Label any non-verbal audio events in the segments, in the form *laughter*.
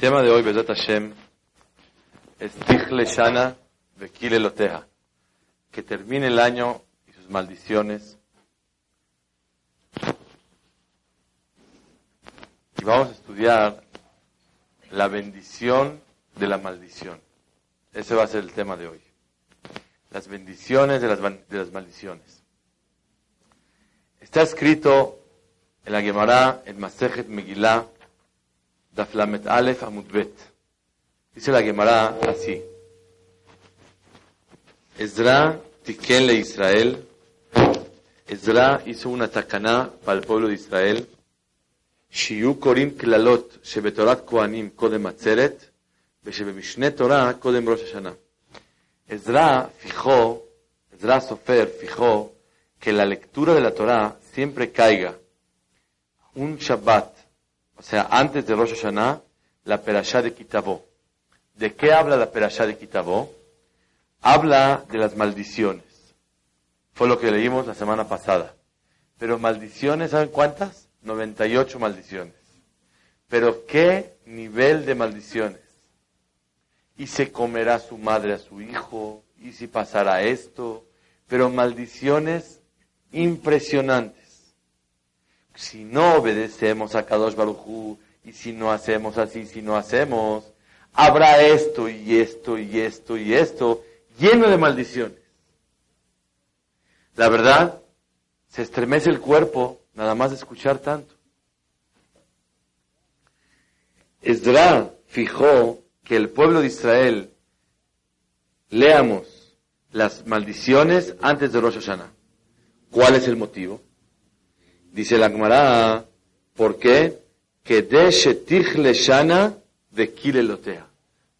tema de hoy, Bezat Hashem, es Tichle Shana Vekil Eloteja. Que termine el año y sus maldiciones. Y vamos a estudiar la bendición de la maldición. Ese va a ser el tema de hoy. Las bendiciones de las, de las maldiciones. Está escrito en la Gemara, en Masejet Megillah, Daflamet Aleph Amudbet. Dice la Gemara así. Ezra tiken le Israel. Ezra hizo una tacaná para el pueblo de Israel. שיהיו קוראים קללות שבתורת כהנים קודם עצרת, ושבמשנה תורה קודם ראש השנה. עזרא fijó, Ezra Sofer fijó que la lectura de la Torah siempre caiga un Shabbat o sea, antes de Rosh Hashanah, la perashá de Kitabó. ¿De qué habla la perashá de Kitabó? Habla de las maldiciones. Fue lo que leímos la semana pasada. Pero maldiciones, ¿saben cuántas? 98 maldiciones. Pero ¿qué nivel de maldiciones? Y se comerá su madre a su hijo, y si pasará esto, pero maldiciones impresionantes si no obedecemos a Kadosh Barujú y si no hacemos así, si no hacemos, habrá esto y esto y esto y esto lleno de maldiciones. La verdad, se estremece el cuerpo nada más de escuchar tanto. Esdra fijó que el pueblo de Israel leamos las maldiciones antes de Rosh Hashanah. ¿Cuál es el motivo? Dice la Gemara, ¿por qué? Que de Shana de Kilelotea.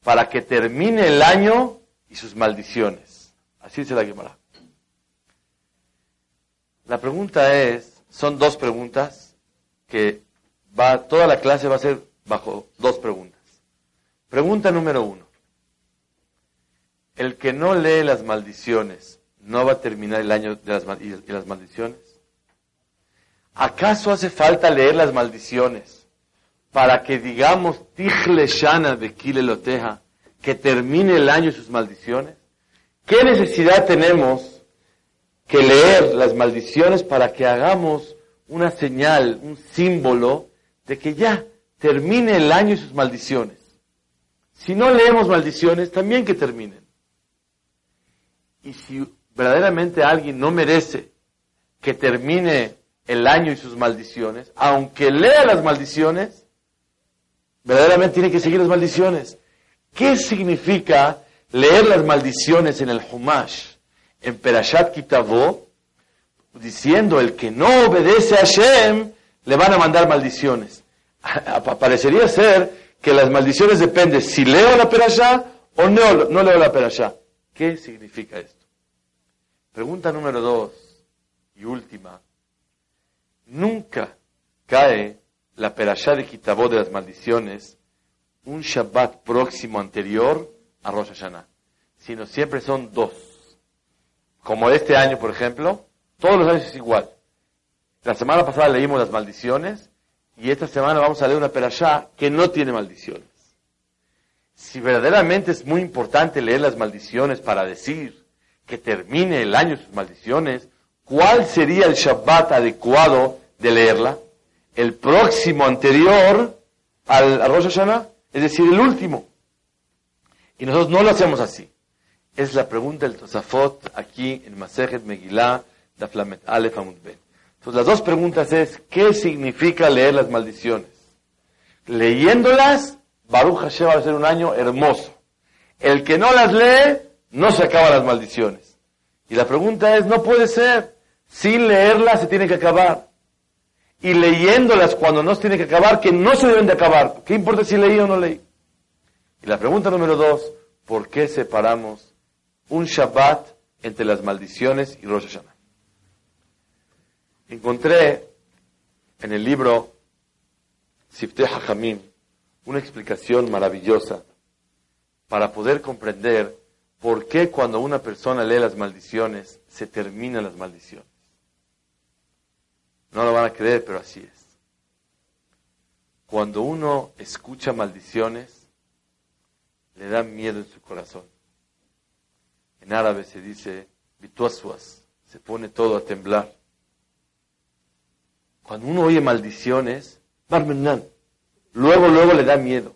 Para que termine el año y sus maldiciones. Así dice la Gemara. La pregunta es, son dos preguntas que va, toda la clase va a ser bajo dos preguntas. Pregunta número uno. El que no lee las maldiciones, ¿no va a terminar el año de y las maldiciones? ¿Acaso hace falta leer las maldiciones para que digamos Tichle Shana de Kileloteja, que termine el año y sus maldiciones? ¿Qué necesidad tenemos que leer las maldiciones para que hagamos una señal, un símbolo de que ya termine el año y sus maldiciones? Si no leemos maldiciones, también que terminen. Y si verdaderamente alguien no merece que termine el año y sus maldiciones, aunque lea las maldiciones, verdaderamente tiene que seguir las maldiciones. ¿Qué significa leer las maldiciones en el Humash, en Perashat Kitavó, diciendo el que no obedece a Hashem, le van a mandar maldiciones? *laughs* Parecería ser que las maldiciones dependen si leo la Perashá o no, no leo la Perashá. ¿Qué significa esto? Pregunta número dos y última. Nunca cae la perashá de Kitabó de las maldiciones un Shabbat próximo anterior a Rosh Hashanah, sino siempre son dos. Como este año, por ejemplo, todos los años es igual. La semana pasada leímos las maldiciones y esta semana vamos a leer una perashá que no tiene maldiciones. Si verdaderamente es muy importante leer las maldiciones para decir que termine el año sus maldiciones, ¿cuál sería el Shabbat adecuado de leerla, el próximo anterior al, Rosh Hashanah, es decir, el último. Y nosotros no lo hacemos así. Es la pregunta del Tosafot aquí en Masejet Megillah, Daflamet Aleph Amud Ben. Entonces las dos preguntas es, ¿qué significa leer las maldiciones? Leyéndolas, Baruch Hashem va a ser un año hermoso. El que no las lee, no se acaban las maldiciones. Y la pregunta es, no puede ser. Sin leerlas se tiene que acabar. Y leyéndolas cuando no se tiene que acabar, que no se deben de acabar. ¿Qué importa si leí o no leí? Y la pregunta número dos, ¿por qué separamos un Shabbat entre las maldiciones y Rosh Hashanah? Encontré en el libro Sifteh HaChamim una explicación maravillosa para poder comprender por qué cuando una persona lee las maldiciones se terminan las maldiciones. No lo van a creer, pero así es. Cuando uno escucha maldiciones, le da miedo en su corazón. En árabe se dice bituasuas, se pone todo a temblar. Cuando uno oye maldiciones, luego, luego le da miedo.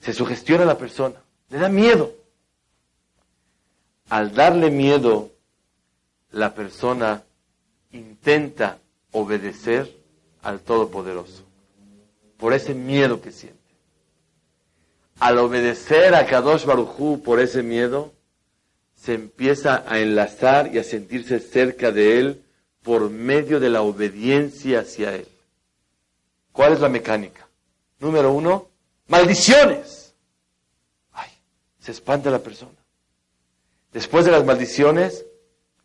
Se sugestiona a la persona, le da miedo. Al darle miedo, la persona intenta obedecer al Todopoderoso, por ese miedo que siente. Al obedecer a Kadosh Barujú por ese miedo, se empieza a enlazar y a sentirse cerca de Él por medio de la obediencia hacia Él. ¿Cuál es la mecánica? Número uno, maldiciones. Ay, se espanta la persona. Después de las maldiciones,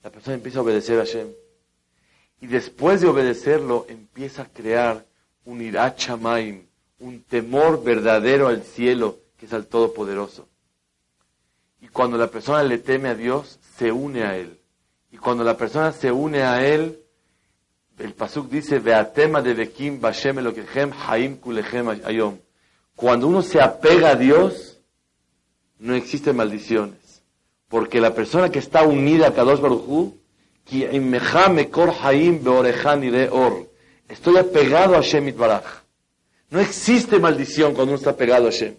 la persona empieza a obedecer a Hashem y después de obedecerlo empieza a crear un irachamaim, un temor verdadero al cielo, que es al Todopoderoso. Y cuando la persona le teme a Dios, se une a Él. Y cuando la persona se une a Él, el Pasuk dice, Veatema de Bekim Bashem Elokechem Haim Kulechem Ayom. Cuando uno se apega a Dios, no existen maldiciones. Porque la persona que está unida a Kadosh Baruj Estoy apegado a Hashem Baraj. No existe maldición cuando uno está apegado a Hashem.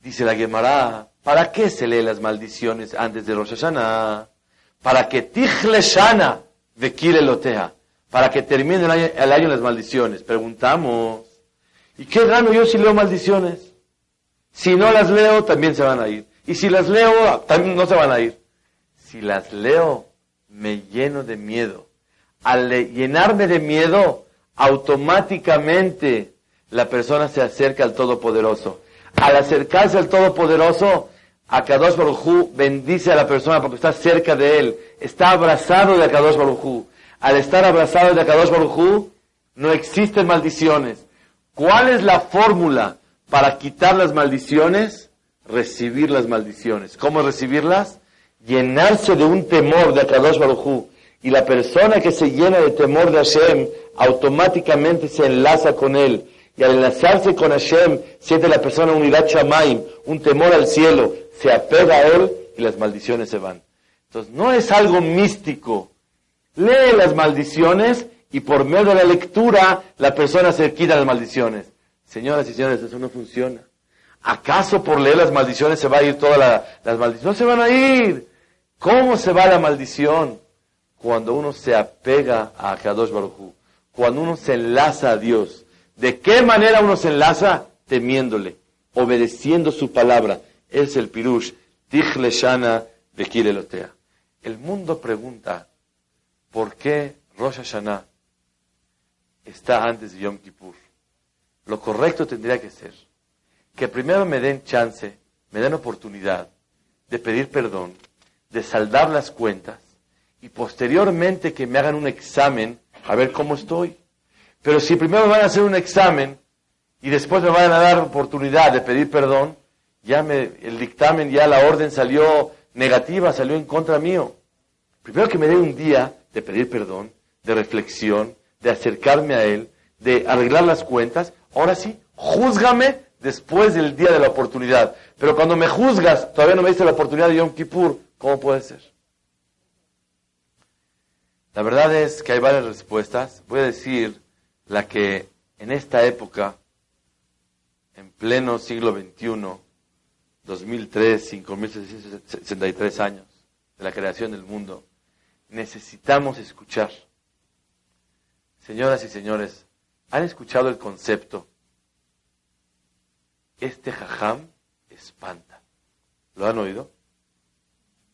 Dice la Gemara, ¿para qué se lee las maldiciones antes de Rosh Hashanah? Para que Tichle Shana Vekile Loteja. Para que termine el año, el año las maldiciones. Preguntamos, ¿y qué gano yo si leo maldiciones? Si no las leo, también se van a ir. Y si las leo, también no se van a ir si las leo, me lleno de miedo. Al llenarme de miedo, automáticamente la persona se acerca al Todopoderoso. Al acercarse al Todopoderoso, Akadosh Baruj bendice a la persona porque está cerca de él. Está abrazado de Akadosh Baruj Al estar abrazado de Akadosh Baruj no existen maldiciones. ¿Cuál es la fórmula para quitar las maldiciones? Recibir las maldiciones. ¿Cómo recibirlas? Llenarse de un temor de Akadosh Baruj y la persona que se llena de temor de Hashem automáticamente se enlaza con él. Y al enlazarse con Hashem, siente la persona unidad Shamaim, un temor al cielo, se apega a él y las maldiciones se van. Entonces, no es algo místico. Lee las maldiciones y por medio de la lectura la persona se quita las maldiciones. Señoras y señores, eso no funciona. ¿Acaso por leer las maldiciones se va a ir todas las maldiciones? No se van a ir. ¿Cómo se va la maldición? Cuando uno se apega a Kadosh Baruj cuando uno se enlaza a Dios. ¿De qué manera uno se enlaza? Temiéndole, obedeciendo su palabra. Es el pirush, Tichle Shana de Kilelotea. El mundo pregunta, ¿por qué Rosh Hashanah está antes de Yom Kippur? Lo correcto tendría que ser que primero me den chance, me den oportunidad de pedir perdón de saldar las cuentas y posteriormente que me hagan un examen a ver cómo estoy. Pero si primero me van a hacer un examen y después me van a dar oportunidad de pedir perdón, ya me, el dictamen, ya la orden salió negativa, salió en contra mío. Primero que me dé un día de pedir perdón, de reflexión, de acercarme a Él, de arreglar las cuentas, ahora sí, júzgame después del día de la oportunidad. Pero cuando me juzgas, todavía no me diste la oportunidad de Yom Kippur, ¿Cómo puede ser? La verdad es que hay varias respuestas. Voy a decir la que en esta época, en pleno siglo XXI, 2003, 5.663 años de la creación del mundo, necesitamos escuchar. Señoras y señores, ¿han escuchado el concepto? Este jajam espanta. ¿Lo han oído?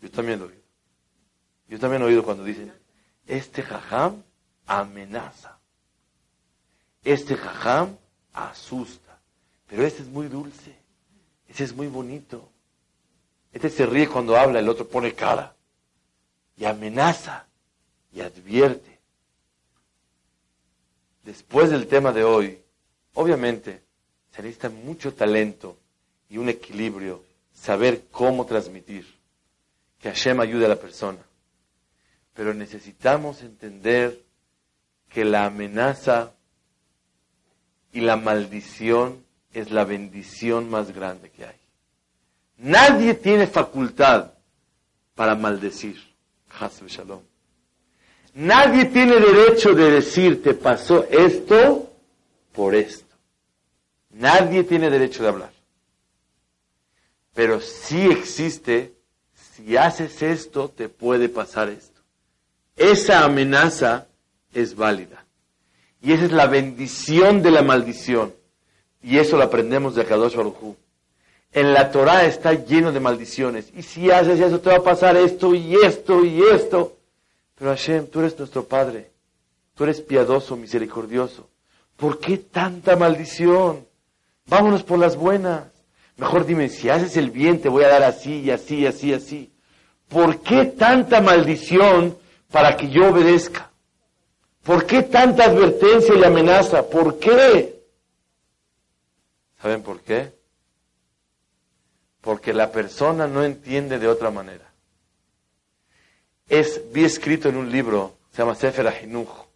Yo también lo he oído. Yo también he oído cuando dicen, Este jajam amenaza. Este jajam asusta. Pero este es muy dulce. Este es muy bonito. Este se ríe cuando habla, el otro pone cara. Y amenaza. Y advierte. Después del tema de hoy, obviamente, se necesita mucho talento y un equilibrio, saber cómo transmitir. Que Hashem ayude a la persona. Pero necesitamos entender que la amenaza y la maldición es la bendición más grande que hay. Nadie tiene facultad para maldecir. Shalom. Nadie tiene derecho de decir, te pasó esto por esto. Nadie tiene derecho de hablar. Pero sí existe, si haces esto, te puede pasar esto. Esa amenaza es válida. Y esa es la bendición de la maldición. Y eso lo aprendemos de Kadosh Baruj En la Torah está lleno de maldiciones. Y si haces eso, te va a pasar esto y esto y esto. Pero Hashem, tú eres nuestro Padre. Tú eres piadoso, misericordioso. ¿Por qué tanta maldición? Vámonos por las buenas. Mejor dime, si haces el bien, te voy a dar así y así y así y así. ¿Por qué tanta maldición para que yo obedezca? ¿Por qué tanta advertencia y amenaza? ¿Por qué? ¿Saben por qué? Porque la persona no entiende de otra manera. Es, vi escrito en un libro, se llama Sefer Ahinuch,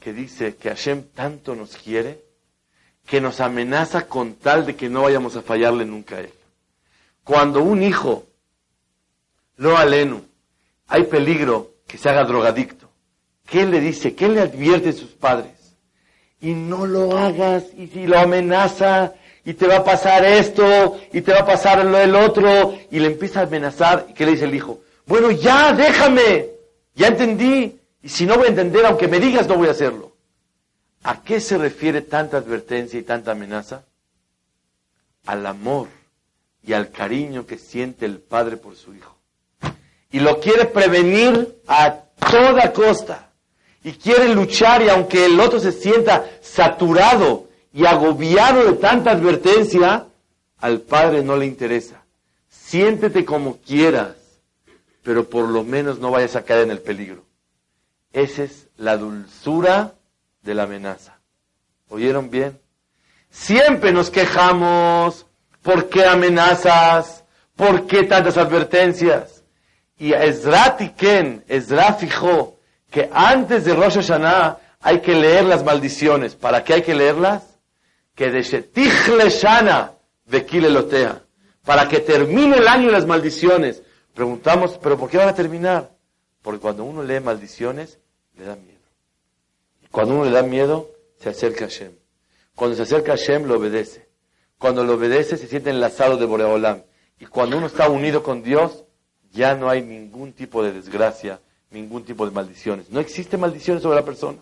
que dice que Hashem tanto nos quiere que nos amenaza con tal de que no vayamos a fallarle nunca a él. Cuando un hijo, lo alenu, hay peligro que se haga drogadicto, ¿qué le dice? ¿Qué le advierte a sus padres? Y no lo hagas, y si lo amenaza, y te va a pasar esto, y te va a pasar lo del otro, y le empieza a amenazar, ¿y qué le dice el hijo? Bueno, ya, déjame, ya entendí, y si no voy a entender, aunque me digas, no voy a hacerlo. ¿A qué se refiere tanta advertencia y tanta amenaza? Al amor y al cariño que siente el padre por su hijo. Y lo quiere prevenir a toda costa. Y quiere luchar y aunque el otro se sienta saturado y agobiado de tanta advertencia, al padre no le interesa. Siéntete como quieras, pero por lo menos no vayas a caer en el peligro. Esa es la dulzura de la amenaza. ¿Oyeron bien? Siempre nos quejamos. ¿Por qué amenazas? ¿Por qué tantas advertencias? Y Ezra Tiken, Ezra fijó que antes de Rosh Hashanah hay que leer las maldiciones. ¿Para qué hay que leerlas? Que de Shetichle Shana Lotea. Para que termine el año las maldiciones. Preguntamos, ¿pero por qué van a terminar? Porque cuando uno lee maldiciones, le da miedo. Cuando uno le da miedo, se acerca a Hashem. Cuando se acerca a Hashem, lo obedece. Cuando lo obedece, se siente enlazado de Boreolam. Y cuando uno está unido con Dios, ya no hay ningún tipo de desgracia, ningún tipo de maldiciones. No existe maldiciones sobre la persona.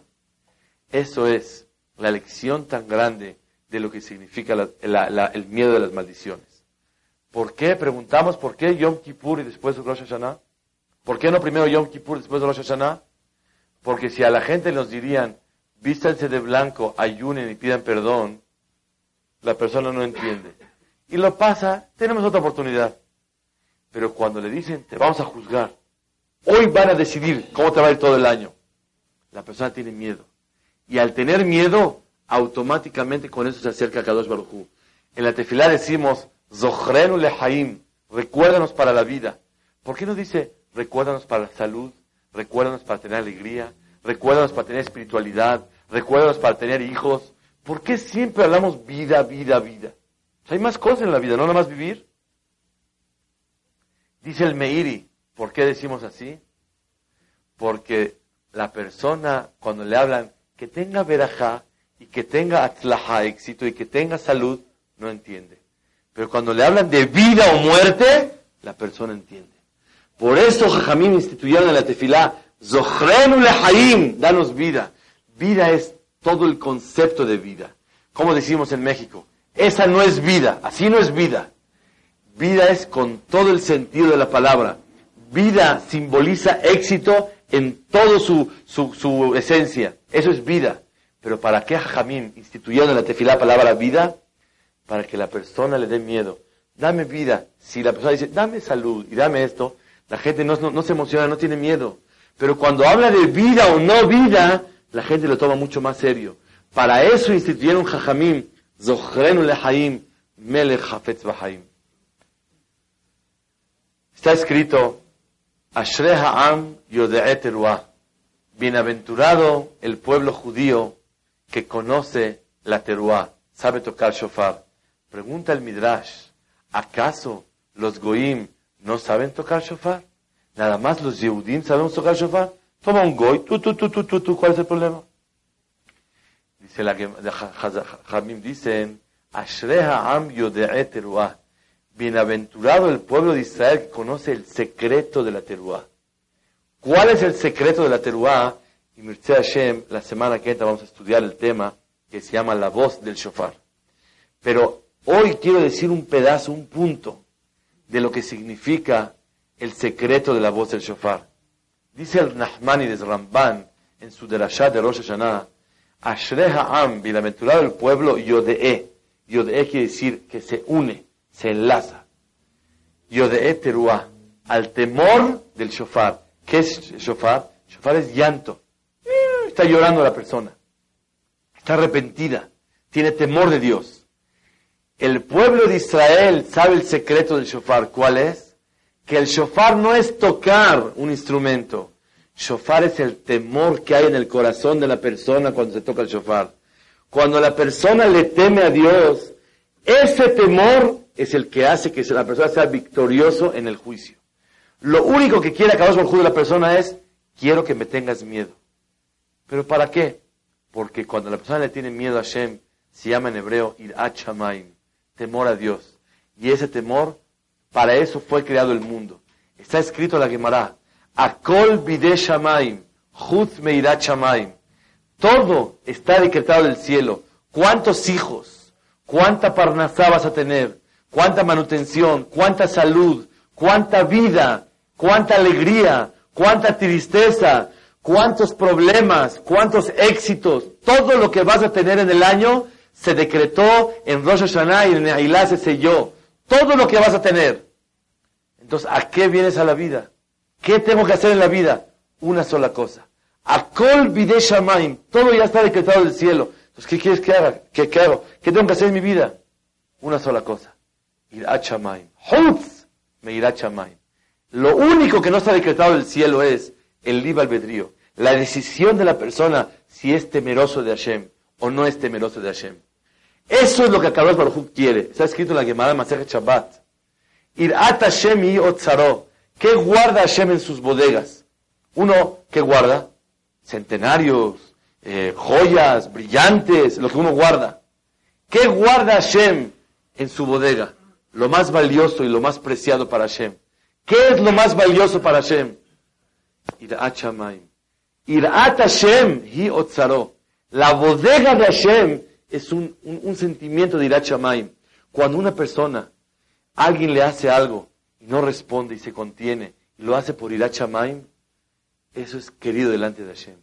Eso es la lección tan grande de lo que significa el miedo de las maldiciones. ¿Por qué? Preguntamos, ¿por qué Yom Kippur y después Rosh Hashanah? ¿Por qué no primero Yom Kippur y después Rosh Hashanah? Porque si a la gente nos dirían, vístanse de blanco, ayunen y pidan perdón, la persona no entiende. Y lo pasa, tenemos otra oportunidad. Pero cuando le dicen, te vamos a juzgar, hoy van a decidir cómo te va a ir todo el año, la persona tiene miedo. Y al tener miedo, automáticamente con eso se acerca a Kadosh Baruj En la tefilá decimos, Zochrenu lehaim, recuérdanos para la vida. ¿Por qué no dice, recuérdanos para la salud, recuérdanos para tener alegría, recuérdanos para tener espiritualidad, recuérdanos para tener hijos. ¿Por qué siempre hablamos vida, vida, vida? hay más cosas en la vida, no nada más vivir. Dice el Meiri, ¿por qué decimos así? Porque la persona, cuando le hablan que tenga verajá y que tenga atzlaha, éxito y que tenga salud, no entiende. Pero cuando le hablan de vida o muerte, la persona entiende. Por eso Jajamín instituyeron en la tefilá, Zochrenu lehaim, danos vida. Vida es todo el concepto de vida. Como decimos en México, esa no es vida, así no es vida. Vida es con todo el sentido de la palabra. Vida simboliza éxito en toda su, su, su, esencia. Eso es vida. Pero ¿para qué Jamín instituyendo en la tefilá palabra vida? Para que la persona le dé miedo. Dame vida. Si la persona dice, dame salud y dame esto, la gente no, no, se emociona, no tiene miedo. Pero cuando habla de vida o no vida, la gente lo toma mucho más serio. Para eso instituyeron Jajamim, Zochrenu Lehaim, Melech Hafetz Bahaim. Está escrito, Ashrei Ha'am Yode'et Bienaventurado el pueblo judío que conoce la teruá, sabe tocar shofar. Pregunta el Midrash, ¿acaso los goim no saben tocar shofar? Nada más los yehudim sabemos tocar shofar. Toma un goy, tú, tú, tú, tú, tú, tú, ¿cuál es el problema? Dice la Jamim, dicen, Ashreha am teruah. Bienaventurado el pueblo de Israel que conoce el secreto de la teruah. ¿Cuál es el secreto de la teruah? Y Mirce Hashem, la semana que entra vamos a estudiar el tema que se llama la voz del shofar. Pero hoy quiero decir un pedazo, un punto de lo que significa el secreto de la voz del shofar. Dice el Nahmani Ramban en su derashá de Rosh Hashanah, Ashreha Am, bienaventurado el pueblo, Yode'e. Yode'e quiere decir que se une, se enlaza. Yode'e teruah, al temor del shofar. ¿Qué es shofar? Shofar es llanto. Está llorando la persona. Está arrepentida. Tiene temor de Dios. El pueblo de Israel sabe el secreto del shofar. ¿Cuál es? Que el shofar no es tocar un instrumento. Shofar es el temor que hay en el corazón de la persona cuando se toca el shofar. Cuando la persona le teme a Dios, ese temor es el que hace que la persona sea victorioso en el juicio. Lo único que quiere acabar con el de la persona es, quiero que me tengas miedo. ¿Pero para qué? Porque cuando la persona le tiene miedo a Hashem, se llama en hebreo Irat temor a Dios. Y ese temor, para eso fue creado el mundo. Está escrito en la Gemara, Akol bide shamaim, chutz meirat shamaim. Todo está decretado del cielo. ¿Cuántos hijos? ¿Cuánta parnasá vas a tener? ¿Cuánta manutención? ¿Cuánta salud? ¿Cuánta vida? ¿Cuánta alegría? ¿Cuánta tristeza? ¿Cuántos problemas? ¿Cuántos éxitos? Todo lo que vas a tener en el año se decretó en Rosh Hashanah y en Ailá se selló. Todo lo que vas a tener. Entonces, ¿a qué vienes a la vida? ¿Qué tengo que hacer en la vida? Una sola cosa. Akol bide shamaim. Todo ya está decretado del cielo. Entonces, ¿qué quieres que haga? ¿Qué, ¿Qué hago? ¿Qué tengo que hacer en mi vida? Una sola cosa. Irat shamaim. Hutz me irat shamaim. Lo único que no está decretado del cielo es el libre albedrío. La decisión de la persona si es temeroso de Hashem o no es temeroso de Hashem. Eso es lo que Akadosh Baruj quiere. Está escrito en la Gemara Masechet Shabbat. Irat Hashem y Otzaro. ¿Qué guarda Hashem en sus bodegas? Uno, ¿qué guarda? Centenarios, eh, joyas, brillantes, lo que uno guarda. ¿Qué guarda Hashem en su bodega? Lo más valioso y lo más preciado para Hashem. ¿Qué es lo más valioso para Hashem? Irat Shamayim. Irat Hashem otzaro. La bodega de Hashem es un, sentimiento de Irat Shamayim. Cuando una persona, alguien le hace algo y no responde y se contiene y lo hace por Irat Shamayim, eso es querido delante de Hashem.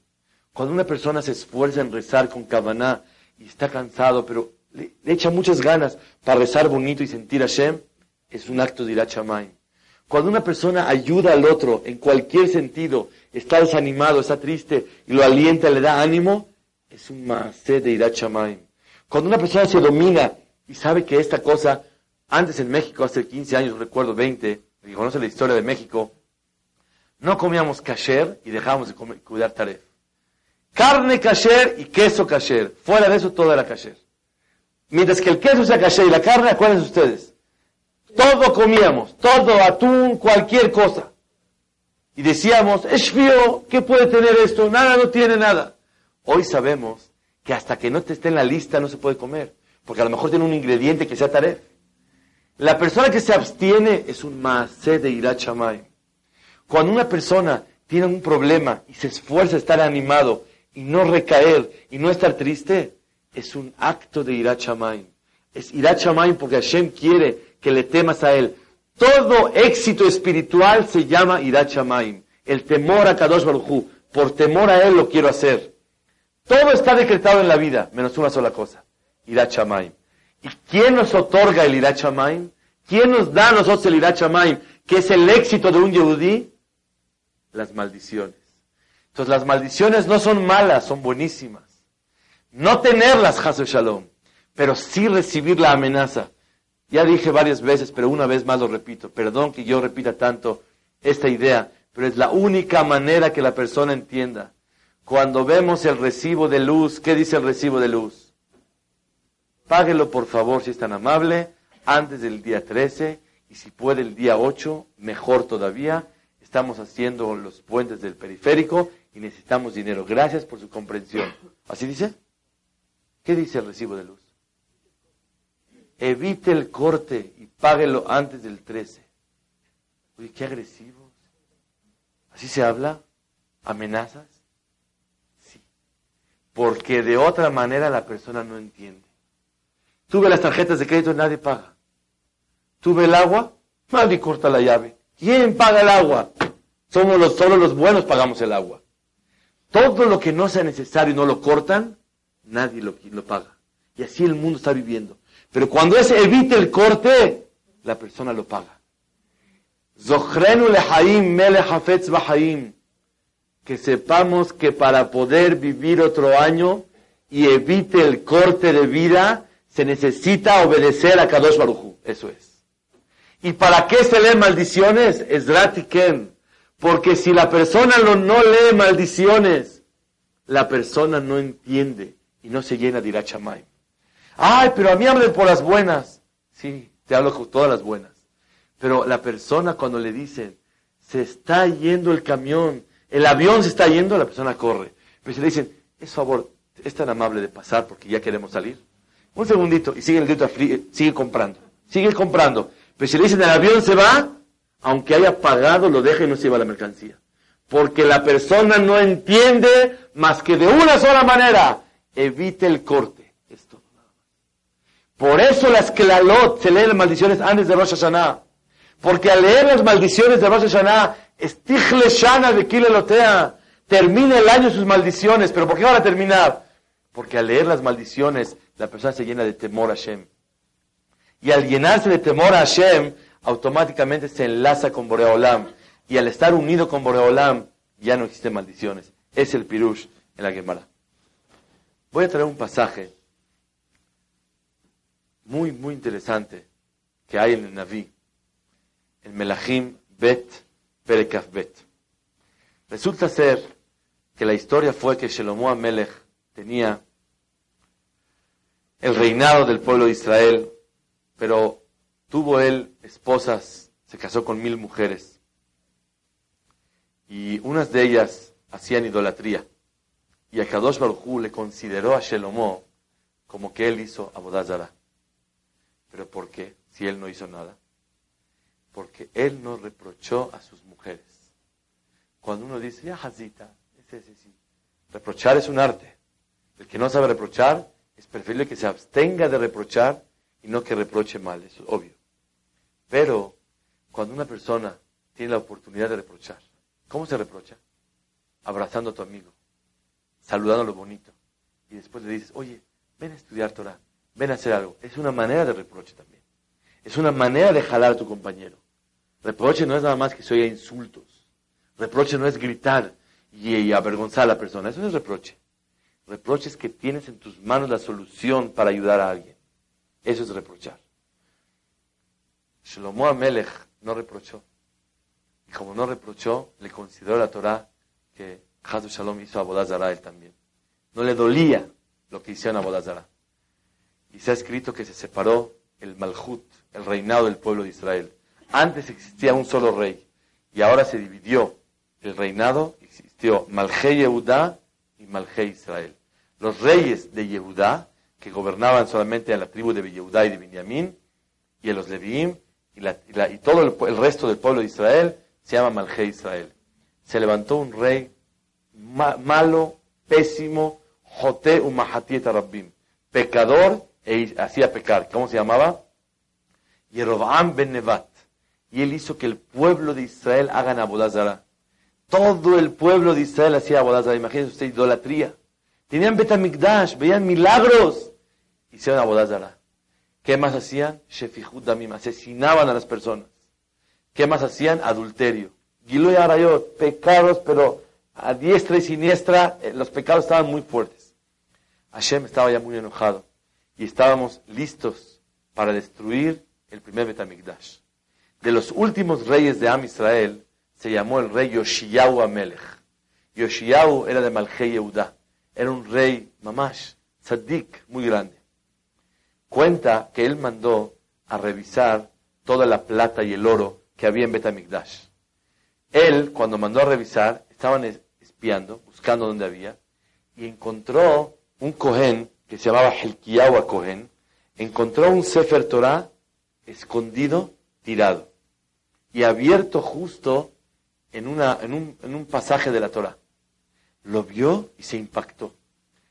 Cuando una persona se esfuerza en rezar con Kavaná y está cansado, pero le, echa muchas ganas para rezar bonito y sentir Hashem, es un acto de Irat Shamayim. Cuando una persona ayuda al otro en cualquier sentido, está desanimado, está triste y lo alienta, le da ánimo, es un maasé de Irat Shamayim. Cuando una persona se domina y sabe que esta cosa, antes en México, hace 15 años, recuerdo 20, y conoce la historia de México, no comíamos kasher y dejábamos de cuidar taref. Carne kasher y queso kasher. Fuera de eso todo era kasher. Mientras que el queso sea kasher y la carne, acuérdense ustedes, todo comíamos, todo, atún, cualquier cosa. Y decíamos, es fío, ¿qué puede tener esto? Nada, no tiene nada. Hoy sabemos que hasta que no te esté en la lista no se puede comer, porque a lo mejor tiene un ingrediente que sea taref. La persona que se abstiene es un maasé de irachamay. Cuando una persona tiene un problema y se esfuerza a estar animado y no recaer y no estar triste, es un acto de irachamay. Es irachamay porque Hashem quiere que le temas a él. Todo éxito espiritual se llama irachamay. El temor a Kadosh Baruj Por temor a Él lo quiero hacer. Todo está decretado en la vida, menos una sola cosa. Irach ¿Y quién nos otorga el Irach ¿Quién nos da a nosotros el Irach Que es el éxito de un Yehudí. Las maldiciones. Entonces las maldiciones no son malas, son buenísimas. No tenerlas, Hasu Shalom, pero sí recibir la amenaza. Ya dije varias veces, pero una vez más lo repito. Perdón que yo repita tanto esta idea, pero es la única manera que la persona entienda. Cuando vemos el recibo de luz, ¿qué dice el recibo de luz? Páguelo por favor, si es tan amable, antes del día 13 y si puede el día 8, mejor todavía. Estamos haciendo los puentes del periférico y necesitamos dinero. Gracias por su comprensión. ¿Así dice? ¿Qué dice el recibo de luz? Evite el corte y páguelo antes del 13. Oye, qué agresivos. ¿Así se habla? ¿Amenazas? Porque de otra manera la persona no entiende. Tuve las tarjetas de crédito nadie paga. Tuve el agua, nadie corta la llave. ¿Quién paga el agua? Somos los, solo los buenos pagamos el agua. Todo lo que no sea necesario y no lo cortan, nadie lo, lo paga. Y así el mundo está viviendo. Pero cuando es evite el corte, la persona lo paga. Que sepamos que para poder vivir otro año y evite el corte de vida, se necesita obedecer a Kadosh Baruchu. Eso es. ¿Y para qué se leen maldiciones? Es Ratiken. Porque si la persona no lee maldiciones, la persona no entiende y no se llena de irachamay. Ay, pero a mí hablen por las buenas. Sí, te hablo con todas las buenas. Pero la persona cuando le dicen, se está yendo el camión, el avión se está yendo, la persona corre. Pero si le dicen, es favor, es tan amable de pasar porque ya queremos salir. Un segundito y sigue el dedo sigue comprando, sigue comprando. Pero si le dicen el avión se va, aunque haya pagado, lo deja y no se lleva la mercancía. Porque la persona no entiende más que de una sola manera, evite el corte. Esto. Por eso las Klalot se leen las maldiciones antes de Rosh Hashanah. Porque al leer las maldiciones de Rosh Hashanah, Estichle Shana de Kilelotea, termina el año sus maldiciones. ¿Pero por qué van a terminar? Porque al leer las maldiciones, la persona se llena de temor a Hashem. Y al llenarse de temor a Hashem, automáticamente se enlaza con Boreolam. Y al estar unido con Boreolam, ya no existen maldiciones. Es el pirush en la Gemara. Voy a traer un pasaje muy, muy interesante que hay en el Naví, en Melahim Bet Perekaf Bet. Resulta ser que la historia fue que Shelomo Amelech tenía el reinado del pueblo de Israel, pero tuvo él esposas, se casó con mil mujeres, y unas de ellas hacían idolatría. Y a Kadosh Baruj le consideró a Shelomo como que él hizo Abodazara. ¿Pero por qué? Si él no hizo nada. Porque él no reprochó a sus mujeres. Cuando uno dice, ya Hazita, ese, ese, sí. reprochar es un arte. El que no sabe reprochar es preferible que se abstenga de reprochar y no que reproche mal, eso es obvio. Pero cuando una persona tiene la oportunidad de reprochar, ¿cómo se reprocha? Abrazando a tu amigo, saludando lo bonito. Y después le dices, oye, ven a estudiar Torah, ven a hacer algo. Es una manera de reproche también. Es una manera de jalar a tu compañero. Reproche no es nada más que se oiga insultos. Reproche no es gritar y, avergonzar a la persona. Eso no es reproche. Reproche es que tienes en tus manos la solución para ayudar a alguien. Eso es reprochar. Shlomo Amelech no reprochó. Y como no reprochó, le consideró la Torah que Hazu Shalom hizo a Bodazara él también. No le dolía lo que hicieron a Bodazara. Y se ha escrito que se separó el Malhut, el reinado del pueblo de Israel. Antes existía un solo rey y ahora se dividió el reinado, existió Malhe Yehudá y Malhe Israel. Los reyes de Yehudá, que gobernaban solamente a la tribu de Yehudá y de Benjamín, y a los Leviim, y, todo el, resto del pueblo de Israel, se llama Malhe Israel. Se levantó un rey malo, pésimo, Joté Umahatiet Rabbim, pecador e hacía pecar. ¿Cómo se llamaba? Yerobam ben Nevat. Y él hizo que el pueblo de Israel haga Abodazara. Todo el pueblo de Israel hacía abodazara. Imagínense usted, idolatría. Tenían Betamikdash, veían milagros. Hicieron abodazara. ¿Qué más hacían? Shefihud damim, asesinaban a las personas. ¿Qué más hacían? Adulterio. Giloy Arayot, pecados, pero a diestra y siniestra, eh, los pecados estaban muy fuertes. Hashem estaba ya muy enojado y estábamos listos para destruir el primer Betamikdash. De los últimos reyes de Am Israel, se llamó el rey Yoshiyahu Amelech. Yoshiyahu era de Malchei Yehuda. Era un rey, mamash, tzaddik, muy grande. Cuenta que él mandó a revisar toda la plata y el oro que había en Betamikdash. Él, cuando mandó a revisar, estaban espiando, buscando dónde había, y encontró un Cohen que se llamaba Helkiyahu Cohen, encontró un Sefer Torah escondido, tirado, y abierto justo en, una, en, un, en un pasaje de la Torah. Lo vio y se impactó.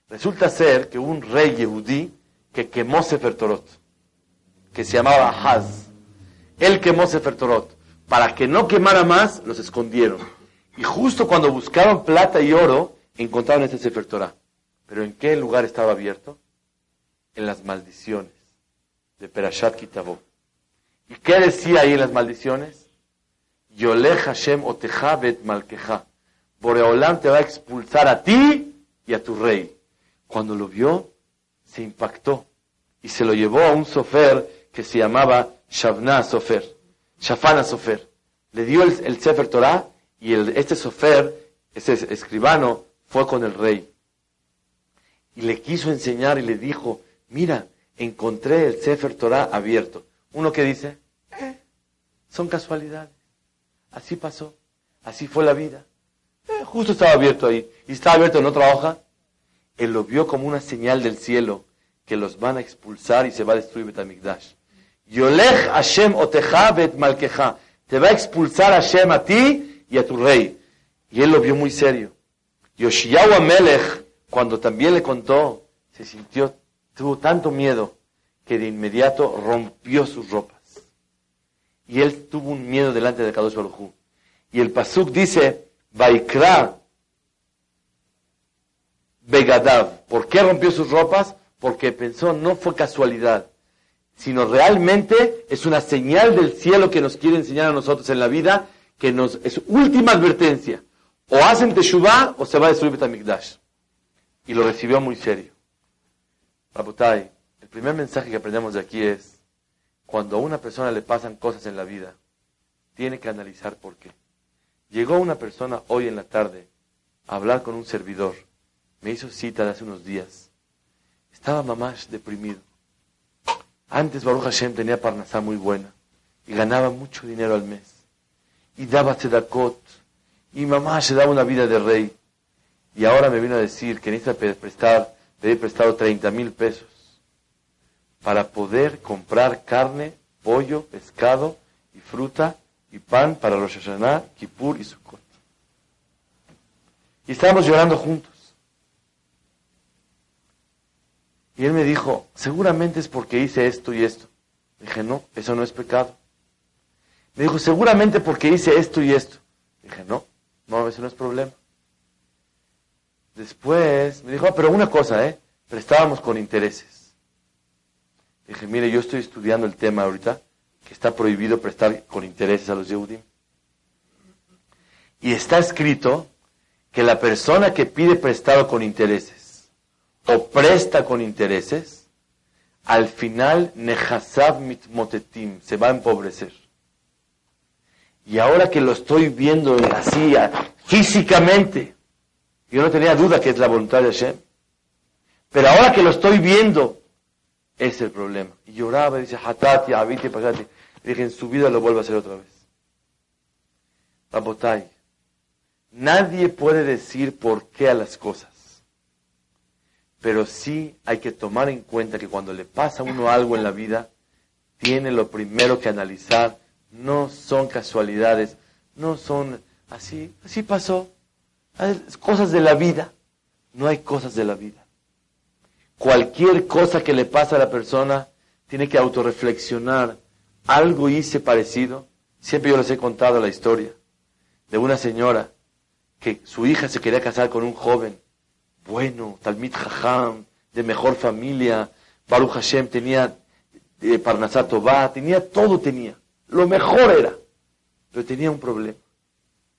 Resulta ser que un rey yehudí que quemó Sefer Torot, que se llamaba Haz. Él quemó Sefer Torot. Para que no quemara más, los escondieron. Y justo cuando buscaron plata y oro, encontraron ese Sefer Torah. Pero ¿en qué lugar estaba abierto? En las maldiciones de Perashat Kitabó. ¿Y qué decía ahí en las maldiciones? Yoleh Hashem otejabet malkeja. Boreolam te va a expulsar a ti y a tu rey. Cuando lo vio, se impactó y se lo llevó a un sofer que se llamaba Shavna Sofer, Shafana Sofer. Le dio el, Sefer Torah y el, este sofer, ese escribano, fue con el rey. Y le quiso enseñar y le dijo, mira, encontré el Sefer Torah abierto. Uno que dice, eh, son casualidades. Así pasó. Así fue la vida. Eh, justo estaba abierto ahí. Y estaba abierto en otra hoja. Él lo vio como una señal del cielo que los van a expulsar y se va a destruir Betamigdash. Yolech Hashem oteja bet malkeja. Te va a expulsar Hashem a ti y a tu rey. Y él lo vio muy serio. Yoshiyahu Amelech, cuando también le contó, se sintió, tuvo tanto miedo que de inmediato rompió sus ropas. Y él tuvo un miedo delante de Kadosh Y el Pasuk dice, Vaikra Begadav. ¿Por qué rompió sus ropas? Porque pensó, no fue casualidad, sino realmente es una señal del cielo que nos quiere enseñar a nosotros en la vida, que nos, es última advertencia. O hacen Teshuvah o se va a destruir Betamikdash. Y lo recibió muy serio. Rabotai, el primer mensaje que aprendemos de aquí es, cuando a una persona le pasan cosas en la vida, tiene que analizar por qué. Llegó una persona hoy en la tarde a hablar con un servidor. Me hizo cita de hace unos días. Estaba mamás deprimido. Antes Baruch Hashem tenía parnasá muy buena y ganaba mucho dinero al mes. Y daba tzedakot. Y mamá se daba una vida de rey. Y ahora me vino a decir que necesita prestar, pedir prestado 30 mil pesos para poder comprar carne, pollo, pescado y fruta y pan para Rosh Hashanah, Kippur y Sukkot. Y estábamos llorando juntos. Y él me dijo, seguramente es porque hice esto y esto. Dije, no, eso no es pecado. Me dijo, seguramente porque hice esto y esto. Dije, no, no, eso no es problema. Después me dijo, ah, pero una cosa, ¿eh? Prestábamos con intereses. Dije, mire, yo estoy estudiando el tema ahorita que está prohibido prestar con intereses a los Yehudim. Y está escrito que la persona que pide prestado con intereses o presta con intereses, al final Nehasab mitmotetim, se va a empobrecer. Y ahora que lo estoy viendo así físicamente, yo no tenía duda que es la voluntad de Hashem. Pero ahora que lo estoy viendo, es el problema. Y lloraba y dice, hatati, abiti, pasati. dije, en su vida lo vuelvo a hacer otra vez. Rabotai, nadie puede decir por qué a las cosas. Pero sí hay que tomar en cuenta que cuando le pasa a uno algo en la vida, tiene lo primero que analizar. No son casualidades, no son así, así pasó. Cosas de la vida. No hay cosas de la vida cualquier cosa que le pasa a la persona, tiene que autorreflexionar. Algo hice parecido. Siempre yo les he contado la historia de una señora que su hija se quería casar con un joven bueno, Talmid Jajam, de mejor familia, Baruch Hashem tenía eh, Parnasat tenía todo tenía, lo mejor era, pero tenía un problema,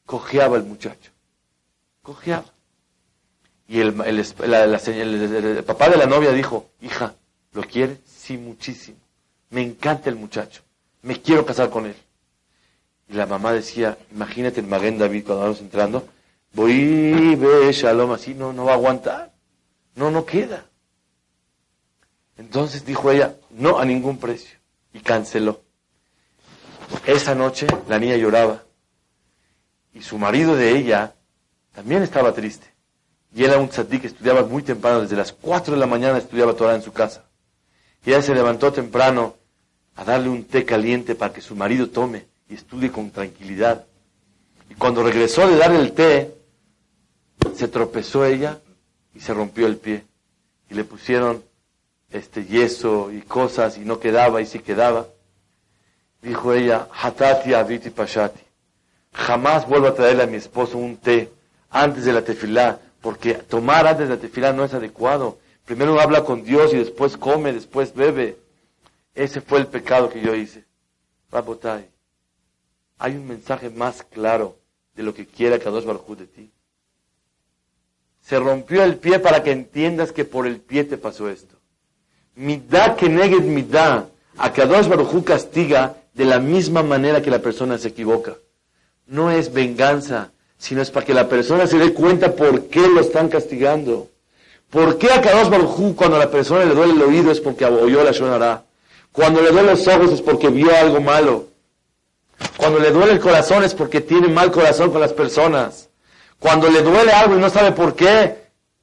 cojeaba el muchacho, cojeaba. Y el, el, papá de la novia dijo, hija, ¿lo quiere? Sí, muchísimo. Me encanta el muchacho. Me quiero casar con él. Y la mamá decía, imagínate el Maguen David cuando vamos entrando, voy, ve, shalom, así no, no va a aguantar. No, no queda. Entonces dijo ella, no a ningún precio. Y canceló. Esa noche la niña lloraba. Y su marido de ella también estaba triste. Y era un tzaddik que estudiaba muy temprano, desde las 4 de la mañana estudiaba Torah en su casa. Y ella se levantó temprano a darle un té caliente para que su marido tome y estudie con tranquilidad. Y cuando regresó de darle el té, se tropezó ella y se rompió el pie. Y le pusieron este yeso y cosas y no quedaba y sí quedaba. Dijo ella, Hatati Aviti Pashati. Jamás vuelvo a traerle a mi esposo un té antes de la tefilá, porque tomar antes de la no es adecuado. Primero habla con Dios y después come, después bebe. Ese fue el pecado que yo hice. Rabotai, hay un mensaje más claro de lo que quiera Kadosh Baruj de ti. Se rompió el pie para que entiendas que por el pie te pasó esto. Midá que neged midá. A Kadosh Baruj castiga de la misma manera que la persona se equivoca. No es venganza, sino es para que la persona se dé cuenta por qué lo están castigando. ¿Por qué a Kadosh Baruj cuando a la persona le duele el oído es porque oyó la Shonara? Cuando le duele los ojos es porque vio algo malo. Cuando le duele el corazón es porque tiene mal corazón con las personas. Cuando le duele algo y no sabe por qué,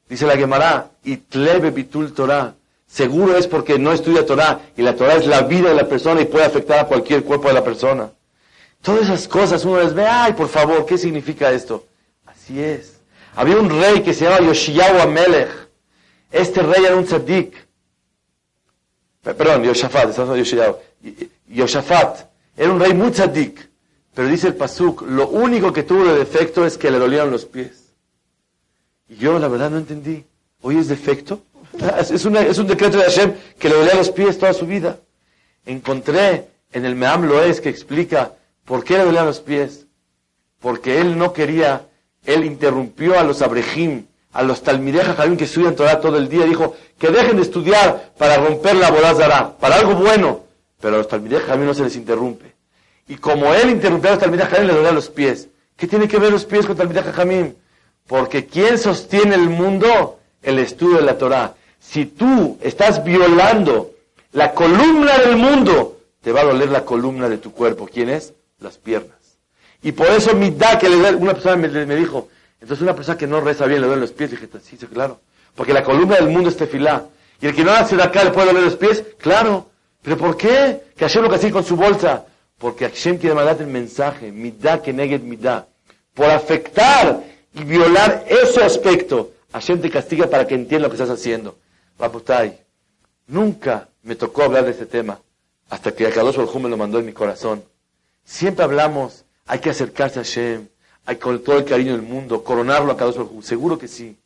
dice la Gemara, y tlebe bitul Torah. Seguro es porque no estudia Torah y la Torah es la vida de la persona y puede afectar a cualquier cuerpo de la persona. Todas esas cosas uno les ve, ay, por favor, ¿qué significa esto? Así es. Había un rey que se llama Yoshiyahu Amelech. Este rey era un tzaddik. Perdón, Yoshafat, Yoshafat era un rey muy tzaddik. Pero dice el Pasuk, lo único que tuvo de defecto es que le dolían los pies. Y yo la verdad no entendí. ¿Hoy es defecto? *laughs* Es, es un decreto de Hashem que le dolían los pies toda su vida. Encontré en el Meam Loes que explica por qué le dolían los pies. Porque él no quería, él interrumpió a los abrejim, a los talmidei jajamim que estudian Torah todo el día. Dijo que dejen de estudiar para romper la bodazara, para algo bueno. Pero a los talmidei jajamim no se les interrumpe. Y como él interrumpió a los talmidei jajamim, le dolían los pies. ¿Qué tiene que ver los pies con talmidei jajamim? Porque ¿quién sostiene el mundo? El estudio de la Torah. Si tú estás violando la columna del mundo, te va a doler la columna de tu cuerpo. ¿Quién es? Las piernas. Y por eso mi da que le da, una persona me, dijo, entonces una persona que no reza bien le duelen los pies. dije, sí, sí, claro. Porque la columna del mundo es tefilá. Y el que no hace de acá le puede doler los pies, claro. ¿Pero por qué? Que Hashem lo que con su bolsa. Porque Hashem quiere mandarte el mensaje, da que mi da. Por afectar y violar ese aspecto, Hashem te castiga para que entienda lo que estás haciendo. Rabotai, nunca me tocó hablar de este tema hasta que Akadosh Baruj me lo mandó en mi corazón. Siempre hablamos, hay que acercarse a Hashem, hay con todo el cariño del mundo, coronarlo a Akadosh Baruj seguro que sí.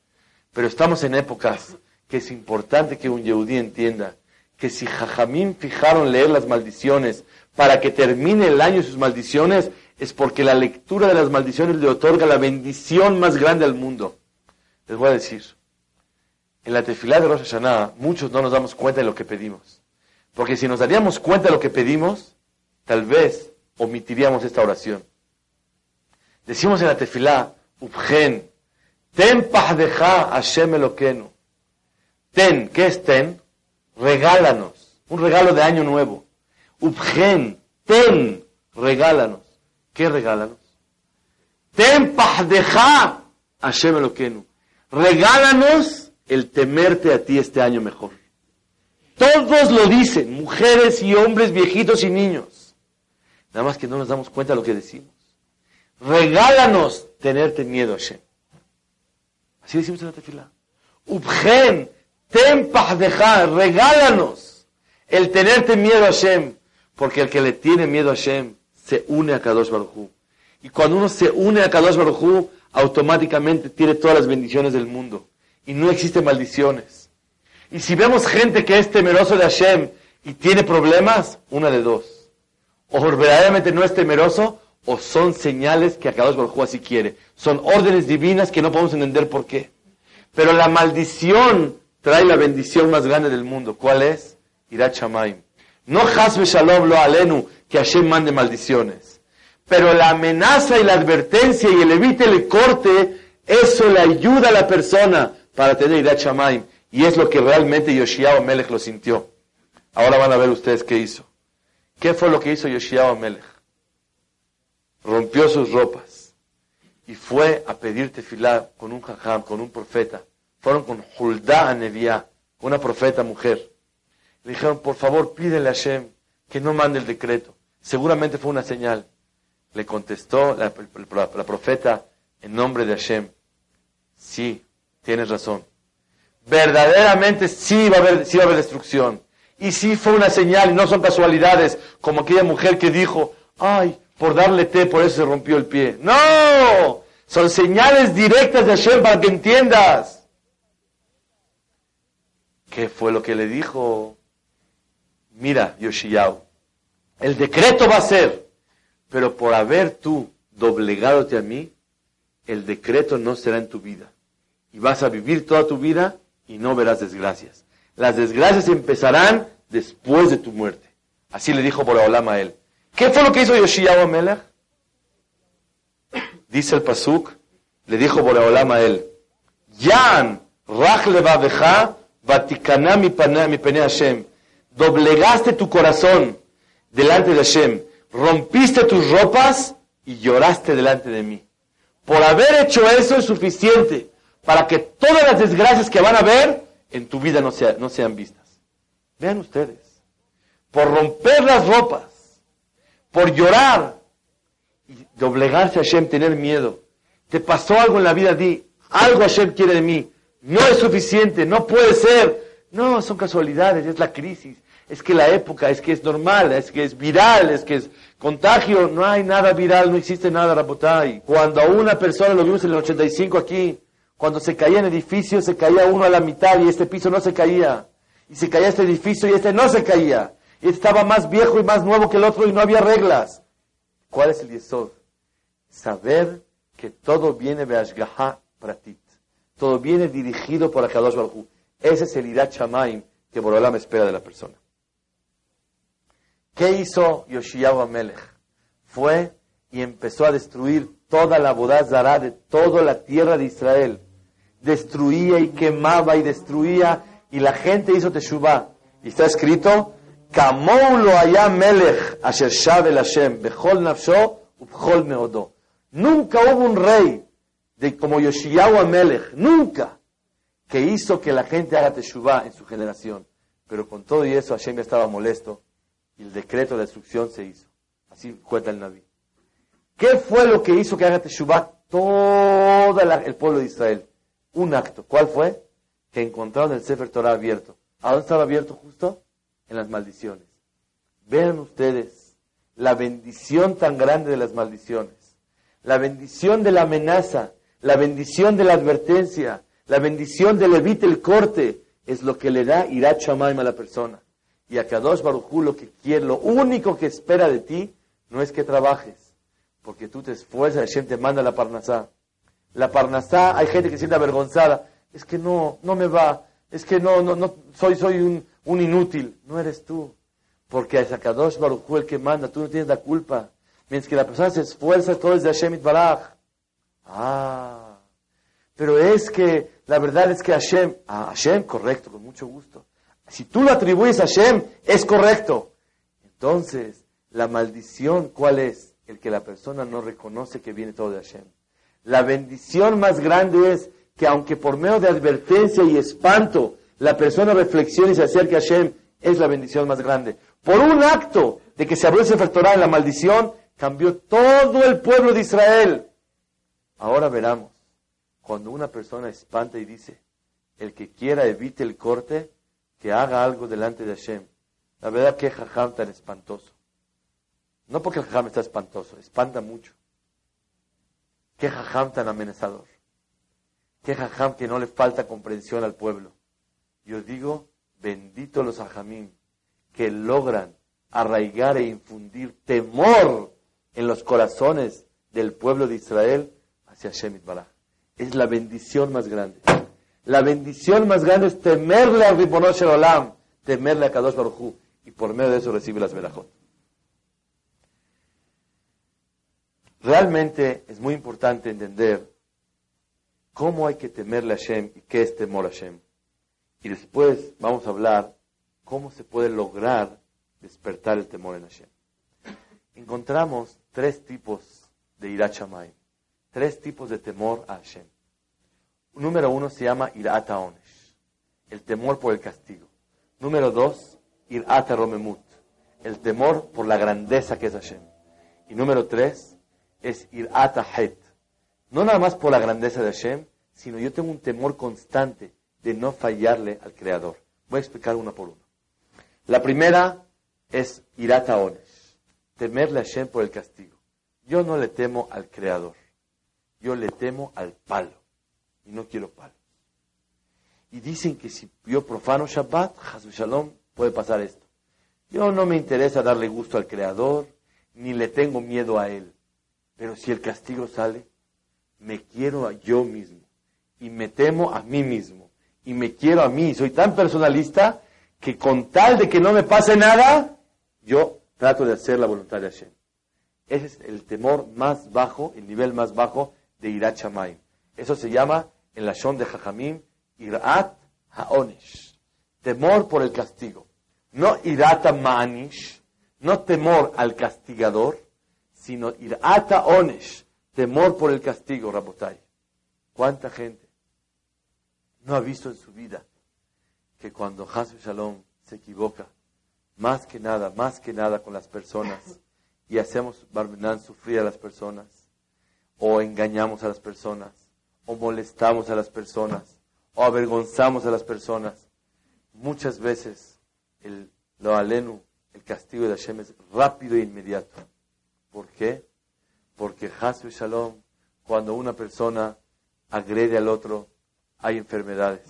Pero estamos en épocas que es importante que un Yehudí entienda que si Jajamín fijaron leer las maldiciones para que termine el año sus maldiciones, es porque la lectura de las maldiciones le otorga la bendición más grande al mundo. Les voy a decir, en la tefilá de Rosh Hashanah, muchos no nos damos cuenta de lo que pedimos. Porque si nos daríamos cuenta de lo que pedimos, tal vez omitiríamos esta oración. Decimos en la tefilá, Ubgen, ten pahdeja Hashem Eloquenu. Ten, ¿qué es ten? Regálanos. Un regalo de año nuevo. Ubgen, ten, regálanos. ¿Qué regálanos? Ten pahdeja Hashem Eloquenu. Regálanos el temerte a ti este año mejor. Todos lo dicen, mujeres y hombres, viejitos y niños. Nada más que no nos damos cuenta de lo que decimos. Regálanos tenerte miedo Hashem. Así decimos en la tefila. Ubgen, ten regálanos el tenerte miedo a Hashem. Porque el que le tiene miedo a Hashem se une a Kadosh Baruj Y cuando uno se une a Kadosh Baruj automáticamente tiene todas las bendiciones del mundo. Y no existen maldiciones. Y si vemos gente que es temeroso de Hashem y tiene problemas, una de dos. O verdaderamente no es temeroso, o son señales que Akadosh Baruj así quiere. Son órdenes divinas que no podemos entender por qué. Pero la maldición trae la bendición más grande del mundo. ¿Cuál es? Chamaim. No Hasbe Shalom lo alenu, que Hashem mande maldiciones. Pero la amenaza y la advertencia y el evite el corte, eso le ayuda a la persona para tener Chamaim. Y es lo que realmente Yoshiao Melech lo sintió. Ahora van a ver ustedes qué hizo. ¿Qué fue lo que hizo Yoshiao Melech? Rompió sus ropas y fue a pedir tefilá con un jajam, con un profeta fueron con Hulda Neviá, una profeta mujer. Le dijeron, por favor, pídele a Hashem que no mande el decreto. Seguramente fue una señal. Le contestó la, profeta en nombre de Hashem, sí, tienes razón. Verdaderamente sí va sí va a haber destrucción. Y sí fue una señal, y no son casualidades, como aquella mujer que dijo, ay, por darle té, por eso se rompió el pie. No, son señales directas de Hashem para que entiendas. ¿Qué fue lo que le dijo? Mira, Yoshiyahu, el decreto va a ser, pero por haber tú doblegándote a mí, el decreto no será en tu vida. Y vas a vivir toda tu vida y no verás desgracias. Las desgracias empezarán después de tu muerte. Así le dijo Boraholam a él. ¿Qué fue lo que hizo Yoshiyahu Melech? Dice el Pasuk, le dijo Boraholam a él, Yan, Rach Vaticana mi pene Hashem. Doblegaste tu corazón delante de Hashem. Rompiste tus ropas y lloraste delante de mí. Por haber hecho eso es suficiente para que todas las desgracias que van a ver en tu vida no, no sean vistas. Vean ustedes. Por romper las ropas, por llorar y doblegarse a Hashem, tener miedo. Te pasó algo en la vida, di, algo Hashem quiere de mí no es suficiente, no puede ser. No, son casualidades, es la crisis, es que la época, es que es normal, es que es viral, es que es contagio, no hay nada viral, no existe nada, Rabotay. Cuando a una persona, lo vimos en el 85 aquí, cuando se caía en edificio, se caía uno a la mitad y este piso no se caía. Y se caía este edificio y este no se caía. Y este estaba más viejo y más nuevo que el otro y no había reglas. ¿Cuál es el yesod? Saber que todo viene de Ashgaha ti. Todo viene dirigido por Akadosh Baruj Ese es el Irat Shamaim que Borolam espera de la persona. ¿Qué hizo Yoshiyahu Amelech? Fue y empezó a destruir toda la bodazara de toda la tierra de Israel. Destruía y quemaba y destruía y la gente hizo teshuvah. Y está escrito. Nunca hubo un rey de como Yoshiyahu Amelech, nunca, que hizo que la gente haga teshuvah en su generación. Pero con todo y eso Hashem ya estaba molesto y el decreto de destrucción se hizo. Así cuenta el Naví. ¿Qué fue lo que hizo que haga teshuvah todo el pueblo de Israel? Un acto. ¿Cuál fue? Que encontraron el Sefer Torah abierto. ¿A dónde estaba abierto justo? En las maldiciones. Vean ustedes la bendición tan grande de las maldiciones. La bendición de la amenaza la bendición de la advertencia, la bendición del evite el corte, es lo que le da Irat Shamaim a la persona. Y a Kadosh Barujú lo que quiere, lo único que espera de ti, no es que trabajes, porque tú te esfuerzas, Hashem te manda la parnasá. La parnasá, hay gente que se siente avergonzada, es que no, no me va, es que no, no, no, soy, soy un, un inútil. No eres tú, porque es a Kadosh Barujú el que manda, tú no tienes la culpa. Mientras que la persona se esfuerza, todo es de Hashem Baraj. Ah, pero es que la verdad es que Hashem, ah, Hashem, correcto, con mucho gusto. Si tú lo atribuyes a Hashem, es correcto. Entonces, la maldición, ¿cuál es? El que la persona no reconoce que viene todo de Hashem. La bendición más grande es que aunque por medio de advertencia y espanto, la persona reflexione y se acerque a Hashem, es la bendición más grande. Por un acto de que se abrió ese en la maldición, cambió todo el pueblo de Israel. Ahora veramos, cuando una persona espanta y dice, el que quiera evite el corte, que haga algo delante de Hashem. La verdad que jajam tan espantoso. No porque el jajam está espantoso, espanta mucho. Qué jajam tan amenazador. Qué jajam que no le falta comprensión al pueblo. Yo digo, bendito los ajamim que logran arraigar e infundir temor en los corazones del pueblo de Israel hacia Shemit Baraj. Es la bendición más grande. La bendición más grande es temerle a Ribono Olam, temerle a Kadosh Baruj y por medio de eso recibe las verajot. Realmente es muy importante entender cómo hay que temerle a Hashem y qué es temor a Hashem. Y después vamos a hablar cómo se puede lograr despertar el temor en Hashem. Encontramos tres tipos de irachamayim, tres tipos de temor a Hashem. Número uno se llama irata onesh, el temor por el castigo. Número dos, irata romemut, el temor por la grandeza que es Hashem. Y número tres es irata het, no nada más por la grandeza de Hashem, sino yo tengo un temor constante de no fallarle al Creador. Voy a explicar una por una. La primera es irata onesh, temerle a Hashem por el castigo. Yo no le temo al Creador, yo le temo al palo y no quiero palos. Y dicen que si yo profano Shabbat, Shalom, puede pasar esto. Yo no me interesa darle gusto al Creador, ni le tengo miedo a Él. Pero si el castigo sale, me quiero a yo mismo y me temo a mí mismo y me quiero a mí. Soy tan personalista que con tal de que no me pase nada, yo trato de hacer la voluntad de Hashem. Ese es el temor más bajo, el nivel más bajo de Irat Eso se llama en la Shon de Jajamim, Irat Haonish. Temor por el castigo. No Irata Ma'anish, no temor al castigador, sino Irata Onesh, temor por el castigo, Rabotai. ¿Cuánta gente no ha visto en su vida que cuando Hasu Shalom se equivoca, más que nada, más que nada con las personas, y hacemos Barmenan sufrir a las personas, o engañamos a las personas, o molestamos a las personas, o avergonzamos a las personas. Muchas veces el lo alenu, el castigo de Hashem es rápido e inmediato. ¿Por qué? Porque Hasu Shalom, cuando una persona agrede al otro, hay enfermedades.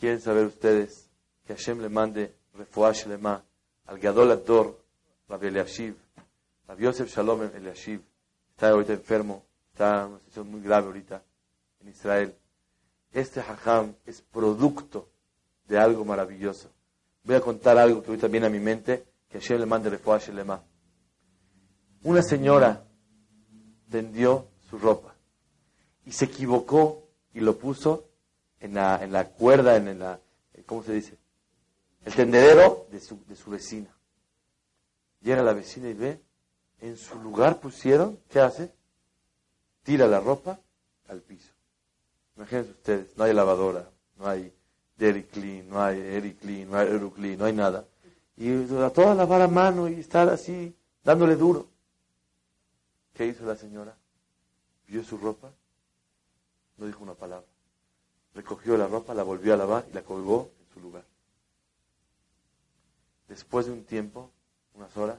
¿Quieren saber ustedes que Hashem le mande refuash lema al Gadol Ador, Rabbi Eliashiv, Rabbi Yosef Shalom Eliashiv, está ahorita enfermo, está en una situación muy grave ahorita en Israel. Este hajam es producto de algo maravilloso. Voy a contar algo que ahorita viene a mi mente, que Hashem le mande refuash lema. Una señora vendió su ropa y se equivocó y lo puso en la, en la cuerda, en la, ¿cómo se dice? El tendedero de su, de su vecina. Llega la vecina y ve, en su lugar pusieron, ¿qué hace? Tira la ropa al piso. Imagínense ustedes, no hay lavadora, no hay Dairy Clean, no hay Eric Clean, no hay Clean, no hay nada. Y a toda lavar a mano y estar así, dándole duro. ¿Qué hizo la señora? Vio su ropa, no dijo una palabra. Recogió la ropa, la volvió a lavar y la colgó en su lugar. Después de un tiempo, unas horas,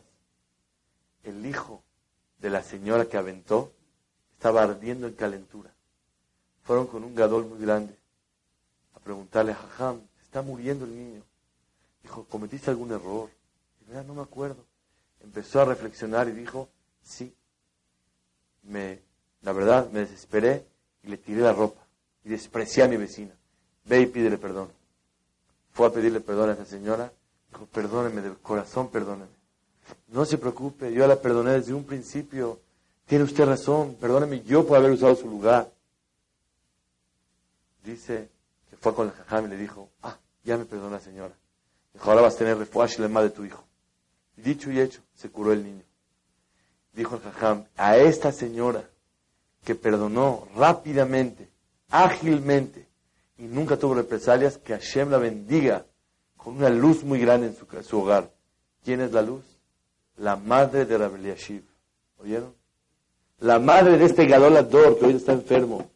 el hijo de la señora que aventó estaba ardiendo en calentura. Fueron con un gadol muy grande a preguntarle, Jajam, está muriendo el niño. Dijo, ¿cometiste algún error? Dijo, no me acuerdo. Empezó a reflexionar y dijo, sí, me, la verdad, me desesperé y le tiré la ropa y desprecié a mi vecina. Ve y pídele perdón. Fue a pedirle perdón a esa señora. Dijo, perdóneme, de corazón perdóneme. No se preocupe, yo la perdoné desde un principio. Tiene usted razón, perdóneme yo por haber usado su lugar. Dice que fue con el jajam y le dijo, ah, ya me perdona señora. Dijo, ahora vas a tener refuash la de tu hijo. Dicho y hecho, se curó el niño. Dijo el jajam, a esta señora que perdonó rápidamente, ágilmente, y nunca tuvo represalias, que Hashem la bendiga con una luz muy grande en su, hogar. ¿Quién es la luz? La madre de Rabbi Yashiv. ¿Oyeron? La madre de este Gadol Ador, que hoy está enfermo.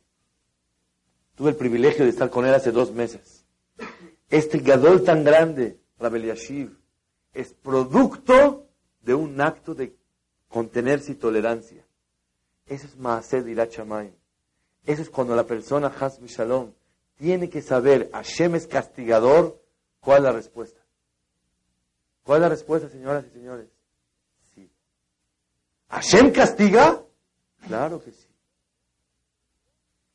Tuve el privilegio de estar con él hace dos meses. Este Gadol tan grande, Rabel Yashiv, es producto de un acto de contenerse y tolerancia. Eso es Maaseh de Irachamayim. Eso es cuando la persona, Hasb Shalom, tiene que saber, Hashem es castigador, ¿cuál es la respuesta? ¿Cuál es la respuesta, señoras y señores? Sí. ¿Hashem castiga? Claro que sí.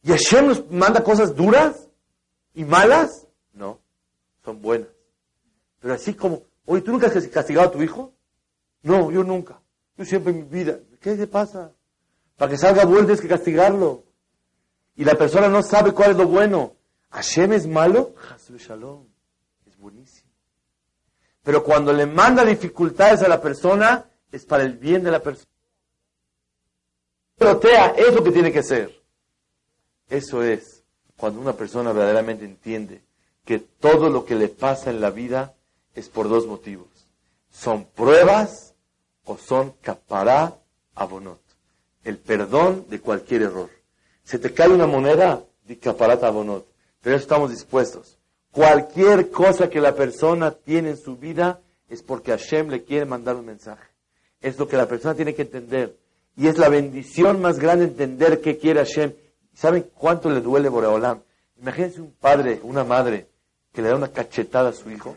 ¿Y Hashem nos manda cosas duras y malas? No, son buenas. Pero así como, oye, ¿tú nunca has castigado a tu hijo? No, yo nunca. Yo siempre en mi vida. ¿Qué le pasa? Para que salga bueno tienes que castigarlo. Y la persona no sabe cuál es lo bueno. Hashem es malo, Shalom. Es buenísimo. Pero cuando le manda dificultades a la persona, es para el bien de la persona. Protea, es lo que tiene que ser. Eso es cuando una persona verdaderamente entiende que todo lo que le pasa en la vida es por dos motivos. Son pruebas o son capará abonot. El perdón de cualquier error. Se te cae una moneda, di capará abonot. Pero estamos dispuestos. Cualquier cosa que la persona tiene en su vida es porque Hashem le quiere mandar un mensaje. Es lo que la persona tiene que entender. Y es la bendición más grande entender qué quiere Hashem. ¿Saben cuánto le duele Boreolam? Imagínense un padre, una madre, que le da una cachetada a su hijo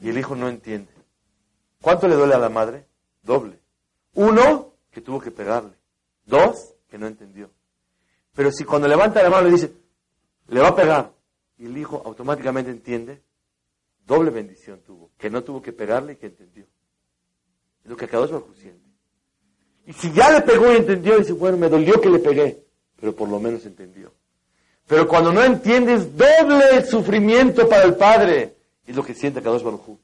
y el hijo no entiende. ¿Cuánto le duele a la madre? Doble. Uno, que tuvo que pegarle. Dos, que no entendió. Pero si cuando levanta la mano le dice, le va a pegar, y el hijo automáticamente entiende, doble bendición tuvo, que no tuvo que pegarle y que entendió. Es lo que acabó su siente. Y si ya le pegó y entendió, dice, bueno, me dolió que le pegué, pero por lo menos entendió. Pero cuando no entiendes, doble sufrimiento para el padre. Es lo que siente Akadosh Baruj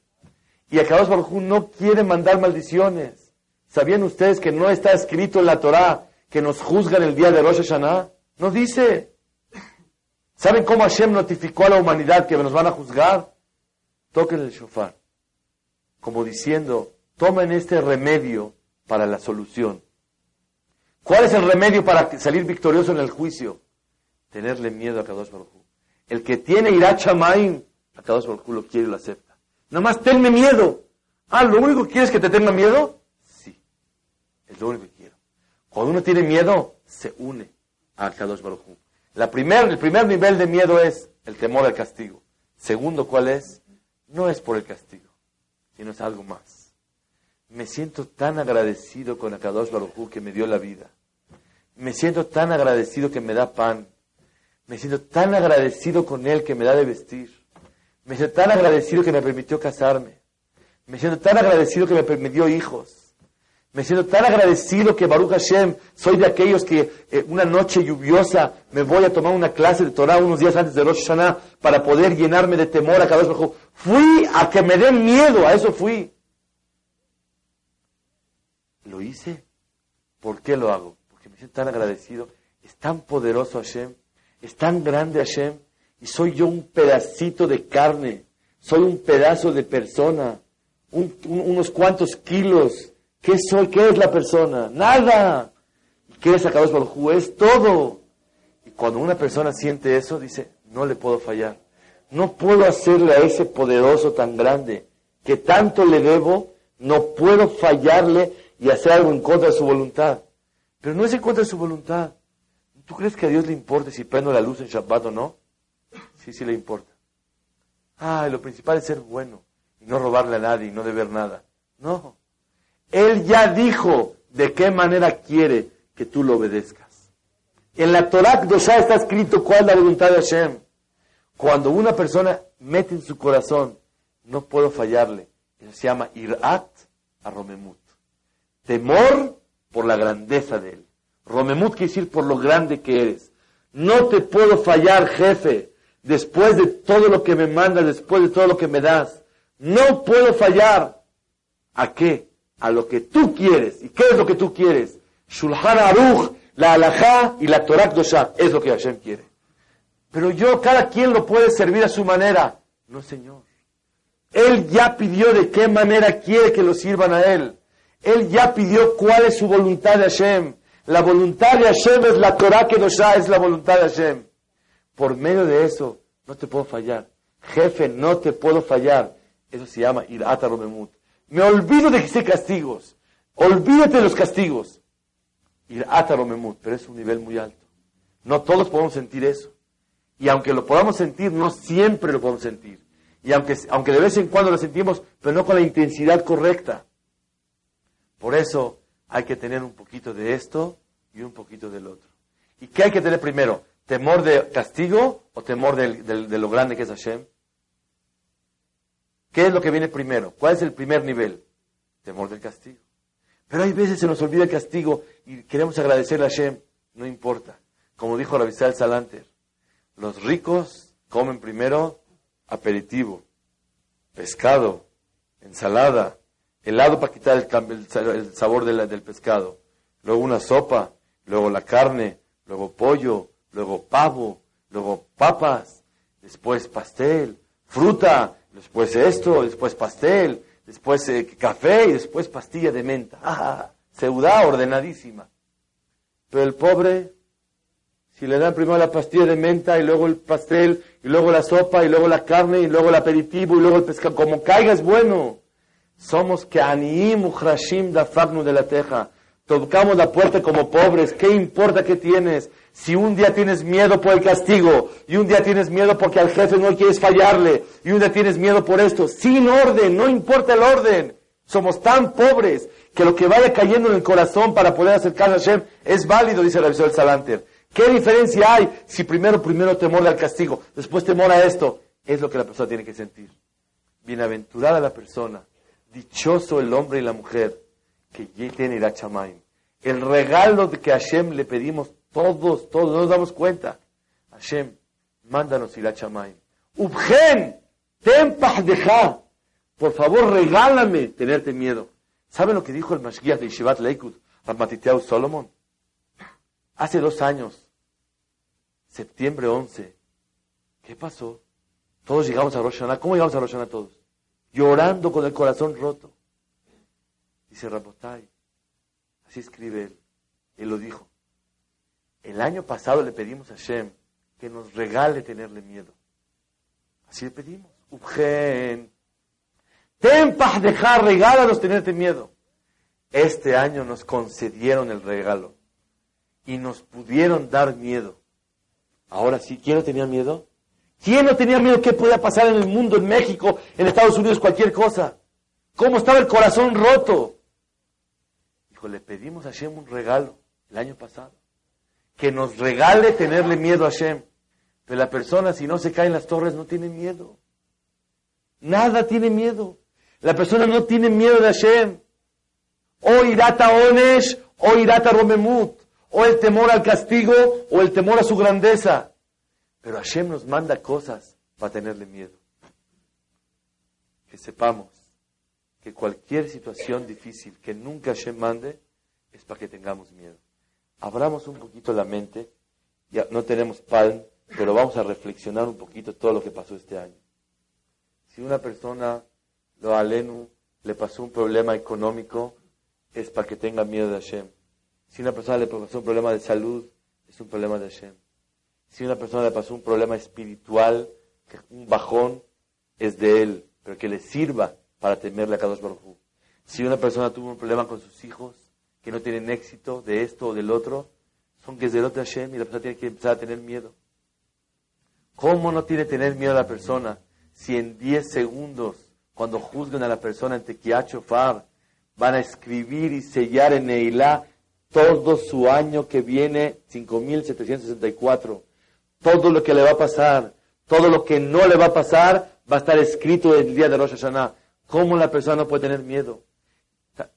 Y Akadosh Baruj no quiere mandar maldiciones. ¿Sabían ustedes que no está escrito en la Torah que nos juzgan el día de Rosh Hashanah? No dice. ¿Saben cómo Hashem notificó a la humanidad que nos van a juzgar? Toquen el shofar. Como diciendo, tomen este remedio para la solución. ¿Cuál es el remedio para salir victorioso en el juicio? Tenerle miedo a Kadosh Baruj El que tiene irachamayim, a Kadosh Baruj lo quiere y lo acepta. Nada más tenme miedo. Ah, ¿lo único que quieres que te tenga miedo? Sí. Es lo único que quiero. Cuando uno tiene miedo, se une a Kadosh Baruj la primer, el primer nivel de miedo es el temor al castigo. Segundo, ¿cuál es? No es por el castigo, sino es algo más. Me siento tan agradecido con Akadosh Baruj que me dio la vida. Me siento tan agradecido que me da pan. Me siento tan agradecido con Él que me da de vestir. Me siento tan agradecido que me permitió casarme. Me siento tan agradecido que me permitió hijos. Me siento tan agradecido que Baruch Hashem, soy de aquellos que eh, una noche lluviosa me voy a tomar una clase de Torah unos días antes de Rosh Hashanah para poder llenarme de temor a cada vez mejor. Fui a que me den miedo, a eso fui. Lo hice. ¿Por qué lo hago? Porque me siento tan agradecido. Es tan poderoso Hashem, es tan grande Hashem, y soy yo un pedacito de carne, soy un pedazo de persona, unos cuantos kilos ¿Qué soy? ¿Qué es la persona? Nada. ¿Qué es Akadosh Baruj Es todo. Y cuando una persona siente eso, dice, no le puedo fallar. No puedo hacerle a ese poderoso tan grande que tanto le debo, no puedo fallarle y hacer algo en contra de su voluntad. Pero no es en contra de su voluntad. ¿Tú crees que a Dios le importa si prendo la luz en Shabbat o no? Sí, sí le importa. Ah, lo principal es ser bueno y no robarle a nadie y no deber nada. No. Él ya dijo de qué manera quiere que tú lo obedezcas. En la Torah ya está escrito cuál es la voluntad de Hashem. Cuando una persona mete en su corazón, no puedo fallarle. Eso se llama irat a romemut. Temor por la grandeza de él. Romemut quiere decir por lo grande que eres. No te puedo fallar, jefe, después de todo lo que me mandas, después de todo lo que me das. No puedo fallar. ¿A qué? a lo que tú quieres. ¿Y qué es lo que tú quieres? Shulchan Aruch, la Alajá y la Torah Dosha. Es lo que Hashem quiere. Pero yo, cada quien lo puede servir a su manera. No, Señor. Él ya pidió de qué manera quiere que lo sirvan a Él. Él ya pidió cuál es su voluntad de Hashem. La voluntad de Hashem es la Torah que Dosha, es la voluntad de Hashem. Por medio de eso, no te puedo fallar. Jefe, no te puedo fallar. Eso se llama Irata Romemut. Me olvido de que sé castigos. Olvídate de los castigos. Ir ataromemut, pero es un nivel muy alto. No todos podemos sentir eso. Y aunque lo podamos sentir, no siempre lo podemos sentir. Y aunque, aunque de vez en cuando lo sentimos, pero no con la intensidad correcta. Por eso hay que tener un poquito de esto y un poquito del otro. ¿Y qué hay que tener primero? ¿Temor de castigo o temor de lo grande que es Hashem? ¿Qué es lo que viene primero? ¿Cuál es el primer nivel? Temor del castigo. Pero hay veces se nos olvida el castigo y queremos agradecerle a Hashem. No importa. Como dijo la Visal Salanter, los ricos comen primero aperitivo, pescado, ensalada, helado para quitar el, sabor del pescado, luego una sopa, luego la carne, luego pollo, luego pavo, luego papas, después pastel, fruta, después esto, después pastel, después eh, café y después pastilla de menta. *laughs* ¡Ah! Ciudad ordenadísima. Pero el pobre, si le dan primero la pastilla de menta y luego el pastel y luego la sopa y luego la carne y luego el aperitivo y luego el pescado, como caiga es bueno. Somos que aniim da de la teja. Tocamos la puerta como pobres. ¿Qué importa que tienes? Si un día tienes miedo por el castigo, y un día tienes miedo porque al jefe no quieres fallarle, y un día tienes miedo por esto, sin orden, no importa el orden. Somos tan pobres que lo que vaya cayendo en el corazón para poder acercar a Hashem es válido, dice el del Salanter. ¿Qué diferencia hay si primero, primero temor al castigo, después temor a esto? Es lo que la persona tiene que sentir. Bienaventurada la persona, dichoso el hombre y la mujer que tiene Irachamaim. El regalo que Hashem le pedimos todos, todos, no nos damos cuenta. Hashem, mándanos Irachamaim. Ubgen, tempah deja. Por favor, regálame tenerte miedo. ¿Saben lo que dijo el Mashgiach de Yeshivat Leikud, Ramatiteau Solomon? Hace dos años, septiembre 11, ¿qué pasó? Todos llegamos a Rosh ¿Cómo llegamos a Rosh todos? Llorando con el corazón roto. Dice Rabotai, así escribe él, él lo dijo. El año pasado le pedimos a Shem que nos regale tenerle miedo. Así le pedimos. Ubgen. Tempah dejar, regálanos tenerte miedo. Este año nos concedieron el regalo y nos pudieron dar miedo. Ahora sí, ¿quién no tenía miedo? ¿Quién no tenía miedo qué podía pasar en el mundo, en México, en Estados Unidos, cualquier cosa? ¿Cómo estaba el corazón roto? le pedimos a Hashem un regalo el año pasado. Que nos regale tenerle miedo a Hashem. Pero la persona, si no se cae en las torres, no tiene miedo. Nada tiene miedo. La persona no tiene miedo de Hashem. O irata onesh, o irata romemut. O el temor al castigo, o el temor a su grandeza. Pero Hashem nos manda cosas para tenerle miedo. Que sepamos que cualquier situación difícil que nunca Hashem mande es para que tengamos miedo. Abramos un poquito la mente, ya no tenemos pan, pero vamos a reflexionar un poquito todo lo que pasó este año. Si una persona, lo alenu, le pasó un problema económico, es para que tenga miedo de Hashem. Si una persona le pasó un problema de salud, es un problema de Hashem. Si una persona le pasó un problema espiritual, un bajón, es de él, pero que le sirva para temerle a Kadosh Baruj Si una persona tuvo un problema con sus hijos, que no tienen éxito de esto o del otro, son que es del otro Hashem y la persona tiene que empezar a tener miedo. ¿Cómo no tiene que tener miedo a la persona si en 10 segundos, cuando juzgan a la persona en Tequiacho Far, van a escribir y sellar en Neilá todo su año que viene, 5764, todo lo que le va a pasar, todo lo que no le va a pasar, va a estar escrito el día de Rosh Hashanah. ¿Cómo la persona no puede tener miedo?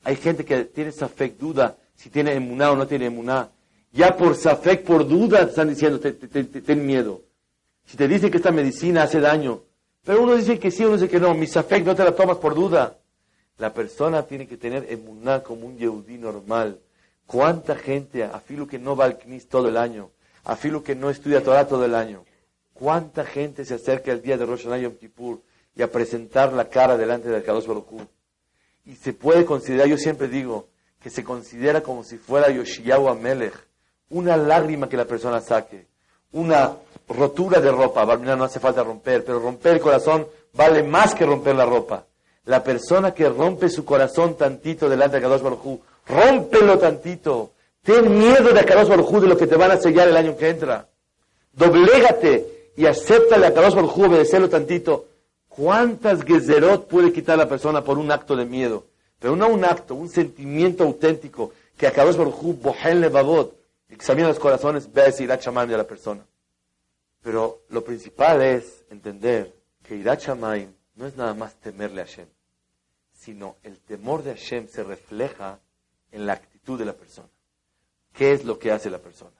Hay gente que tiene fe duda si tiene emuná o no tiene emuná. Ya por safek, por duda, están diciendo, ten miedo. Si te dicen que esta medicina hace daño, pero uno dice que sí, uno dice que no, mi safek no te la tomas por duda. La persona tiene que tener emuná como un yehudí normal. ¿Cuánta gente, a filo que no va al knis todo el año, a filo que no estudia Torah todo el año, cuánta gente se acerca el día de Rosh Hashanah Yom Kippur y a presentar la cara delante del Kadosh Baruch Y se puede considerar, yo siempre digo, que se considera como si fuera Yoshiyahu Amelech, una lágrima que la persona saque, una rotura de ropa, no hace falta romper, pero romper el corazón vale más que romper la ropa. La persona que rompe su corazón tantito delante de Kadosh Baruj rómpelo tantito, Ten miedo de Akadosh Baruj de lo que te van a sellar el año que entra. Doblégate y acéptale a Akadosh Baruj obedecerlo tantito. ¿Cuántas gezerot puede quitar la persona por un acto de miedo? Pero no un acto, un sentimiento auténtico que Akadosh Baruj Hu, Bohen Levavot, examina los corazones, ve a decir de la persona. Pero lo principal es entender que Irat no es nada más temerle a Hashem, sino el temor de Hashem se refleja en la actitud de la persona. ¿Qué es lo que hace la persona?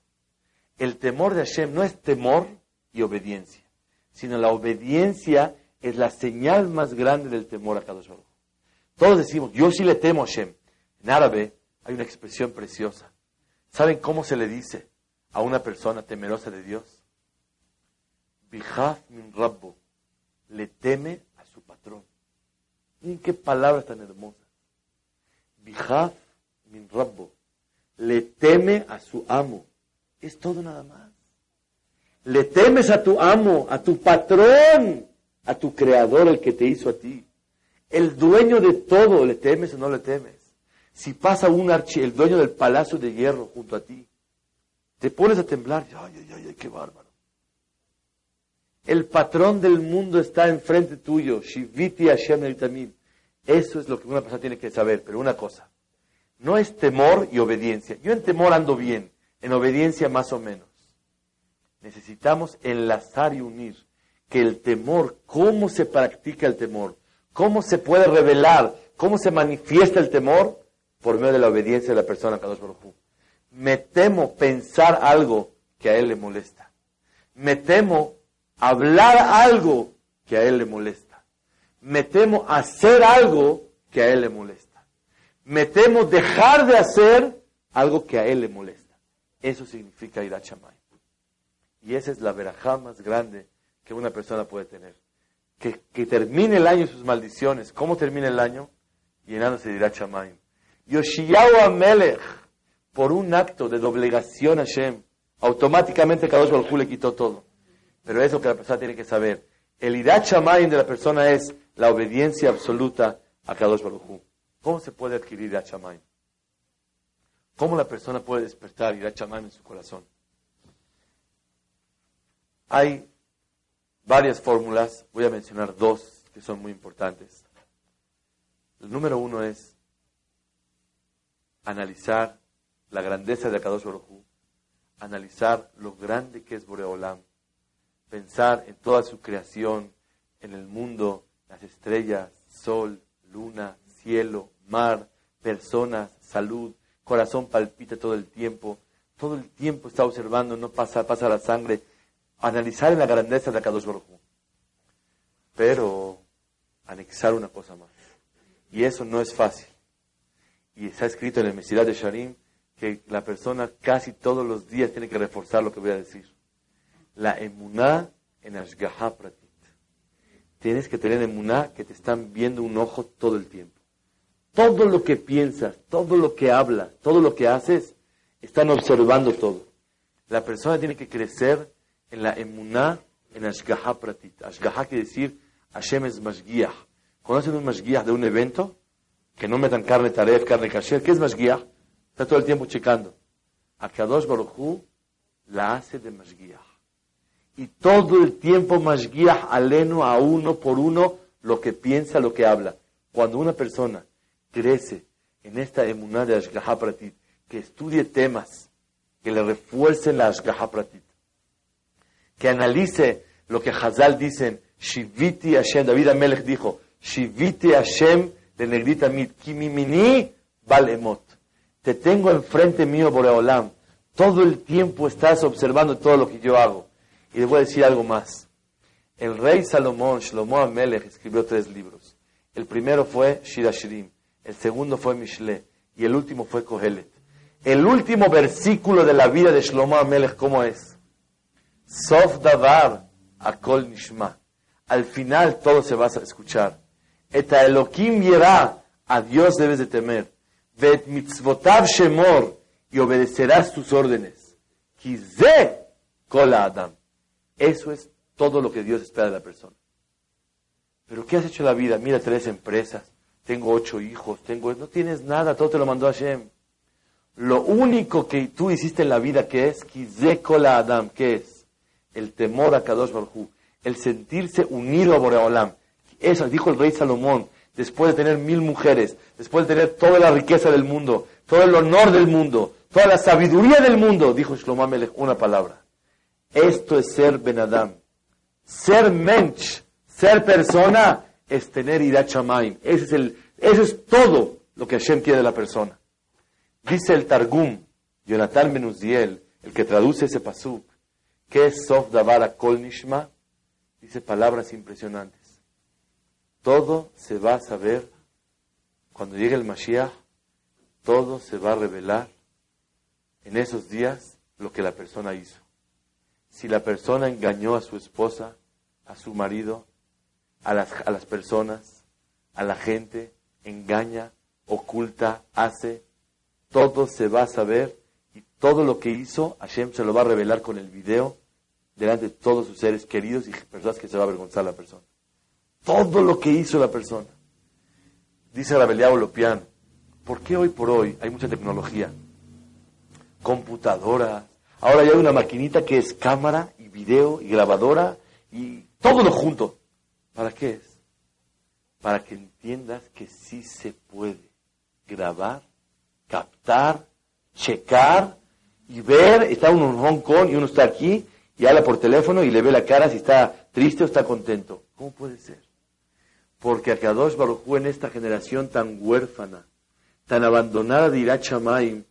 El temor de Hashem no es temor y obediencia, sino la obediencia es la señal más grande del temor a Kadosh Baruch. Todos decimos, yo sí le temo a Hashem. En árabe hay una expresión preciosa. ¿Saben cómo se le dice a una persona temerosa de Dios? Bijaf min rabbo. Le teme a su patrón. Miren qué palabras tan hermosas. Bijaf min rabbo. Le teme a su amo. Es todo nada más. Le temes a tu amo, a tu patrón, a tu creador, el que te hizo a ti. El dueño de todo, ¿le temes o no le temes? Si pasa un archi, el dueño del palacio de hierro junto a ti, te pones a temblar. Ay, ay, ay, qué bárbaro. El patrón del mundo está enfrente tuyo. Shiviti Hashem Eso es lo que una persona tiene que saber. Pero una cosa, no es temor y obediencia. Yo en temor ando bien, en obediencia más o menos. Necesitamos enlazar y unir que el temor, cómo se practica el temor, cómo se puede revelar, cómo se manifiesta el temor por medio de la obediencia de la persona Kadosh Baruj Me temo pensar algo que a él le molesta. Me temo hablar algo que a él le molesta. Me temo hacer algo que a él le molesta. Me temo dejar de hacer algo que a él le molesta. Eso significa ir a Chamay. Y esa es la verajá más grande que una persona puede tener. Que, que termine el año sus maldiciones. ¿Cómo termina el año? Llenándose de Irat Shamayim. Yoshiyahu Amelech, por un acto de doblegación a Hashem, automáticamente Kadosh Baruj le quitó todo. Pero eso que la persona tiene que saber. El Irat Shamayim de la persona es la obediencia absoluta a Kadosh Baruj ¿Cómo se puede adquirir Irat Shamayim? ¿Cómo la persona puede despertar Irat Shamayim en su corazón? Hay varias fórmulas, voy a mencionar dos que son muy importantes. El número uno es analizar la grandeza de Akadosh Baruj analizar lo grande que es Boreolam, pensar en toda su creación, en el mundo, las estrellas, sol, luna, cielo, mar, personas, salud, corazón palpita todo el tiempo, todo el tiempo está observando, no pasa, pasa la sangre, analizar en la grandeza de Akadosh Baruj Pero anexar una cosa más. Y eso no es fácil. Y está escrito en el Mesidad de Sharim que la persona casi todos los días tiene que reforzar lo que voy a decir la emuná en Ashgaha Pratit. Tienes que tener emuná que te están viendo un ojo todo el tiempo. Todo lo que piensas, todo lo que hablas, todo lo que haces, están observando todo. La persona tiene que crecer en la emuná en Ashgaha Pratit. Ashgaha quiere decir Hashem es Mashgiach. ¿Conocen un Mashgiach de un evento? Que no metan carne taref, carne kasher. ¿Qué es Mashgiach? Está todo el tiempo checando. Akadosh Baruch la hace de Mashgiach y todo el tiempo guía aleno a uno por uno lo que piensa, lo que habla. Cuando una persona crece en esta emuná de Ashgaha Pratit, que estudie temas que le refuercen la Ashgaha Pratit, que analice lo que Hazal dicen, Shiviti Hashem, David Amelech dijo, Shiviti Hashem de negrita mit, kimimini balemot. Te tengo enfrente mío, Boreolam. Todo el tiempo estás observando todo lo que yo hago. Y les voy a decir algo más. El rey Salomón, Shlomo Amelech, escribió tres libros. El primero fue Shirashirim, el segundo fue Mishle y el último fue Kohelet. El último versículo de la vida de Shlomo Amelech, ¿cómo es? Sof Davar, Akol Nishma. Al final todo se va a escuchar. Elohim yera, a Dios debes de temer. Vet mitzvotav shemor, y obedecerás tus órdenes. Kize kol Adam. Eso es todo lo que Dios espera de la persona. Pero ¿qué has hecho en la vida? Mira, tres empresas, tengo ocho hijos, tengo... No tienes nada, todo te lo mandó Hashem. Lo único que tú hiciste en la vida que es, la Adam, que es el temor a Kadosh Baruj el sentirse unido a Boreolam. Eso dijo el rey Salomón, después de tener mil mujeres, después de tener toda la riqueza del mundo, todo el honor del mundo, toda la sabiduría del mundo, dijo Shlomo Amelech una palabra. Esto es ser Ben Adam. Ser mensch, ser persona, es tener irachamaim. Ese es el, eso es todo lo que Hashem quiere de la persona. Dice el Targum, Jonathan Menuziel, el que traduce ese pasuk, que Sof Davara Kol Nishma, dice palabras impresionantes. Todo se va a saber cuando llegue el Mashiach, todo se va a revelar en esos días lo que la persona hizo. Si la persona engañó a su esposa, a su marido, a las, a las personas, a la gente, engaña, oculta, hace, todo se va a saber y todo lo que hizo, Hashem se lo va a revelar con el video delante de todos sus seres queridos y personas que se va a avergonzar la persona. Todo lo que hizo la persona. Dice Rabeliao Lopian, ¿por qué hoy por hoy hay mucha tecnología? Computadoras. Ahora ya hay una maquinita que es cámara y video y grabadora y todo lo junto. ¿Para qué es? Para que entiendas que sí se puede grabar, captar, checar y ver. Está uno en Hong Kong y uno está aquí y habla por teléfono y le ve la cara si está triste o está contento. ¿Cómo puede ser? Porque Akadosh Baruj en esta generación tan huérfana, tan abandonada de Irachamayim,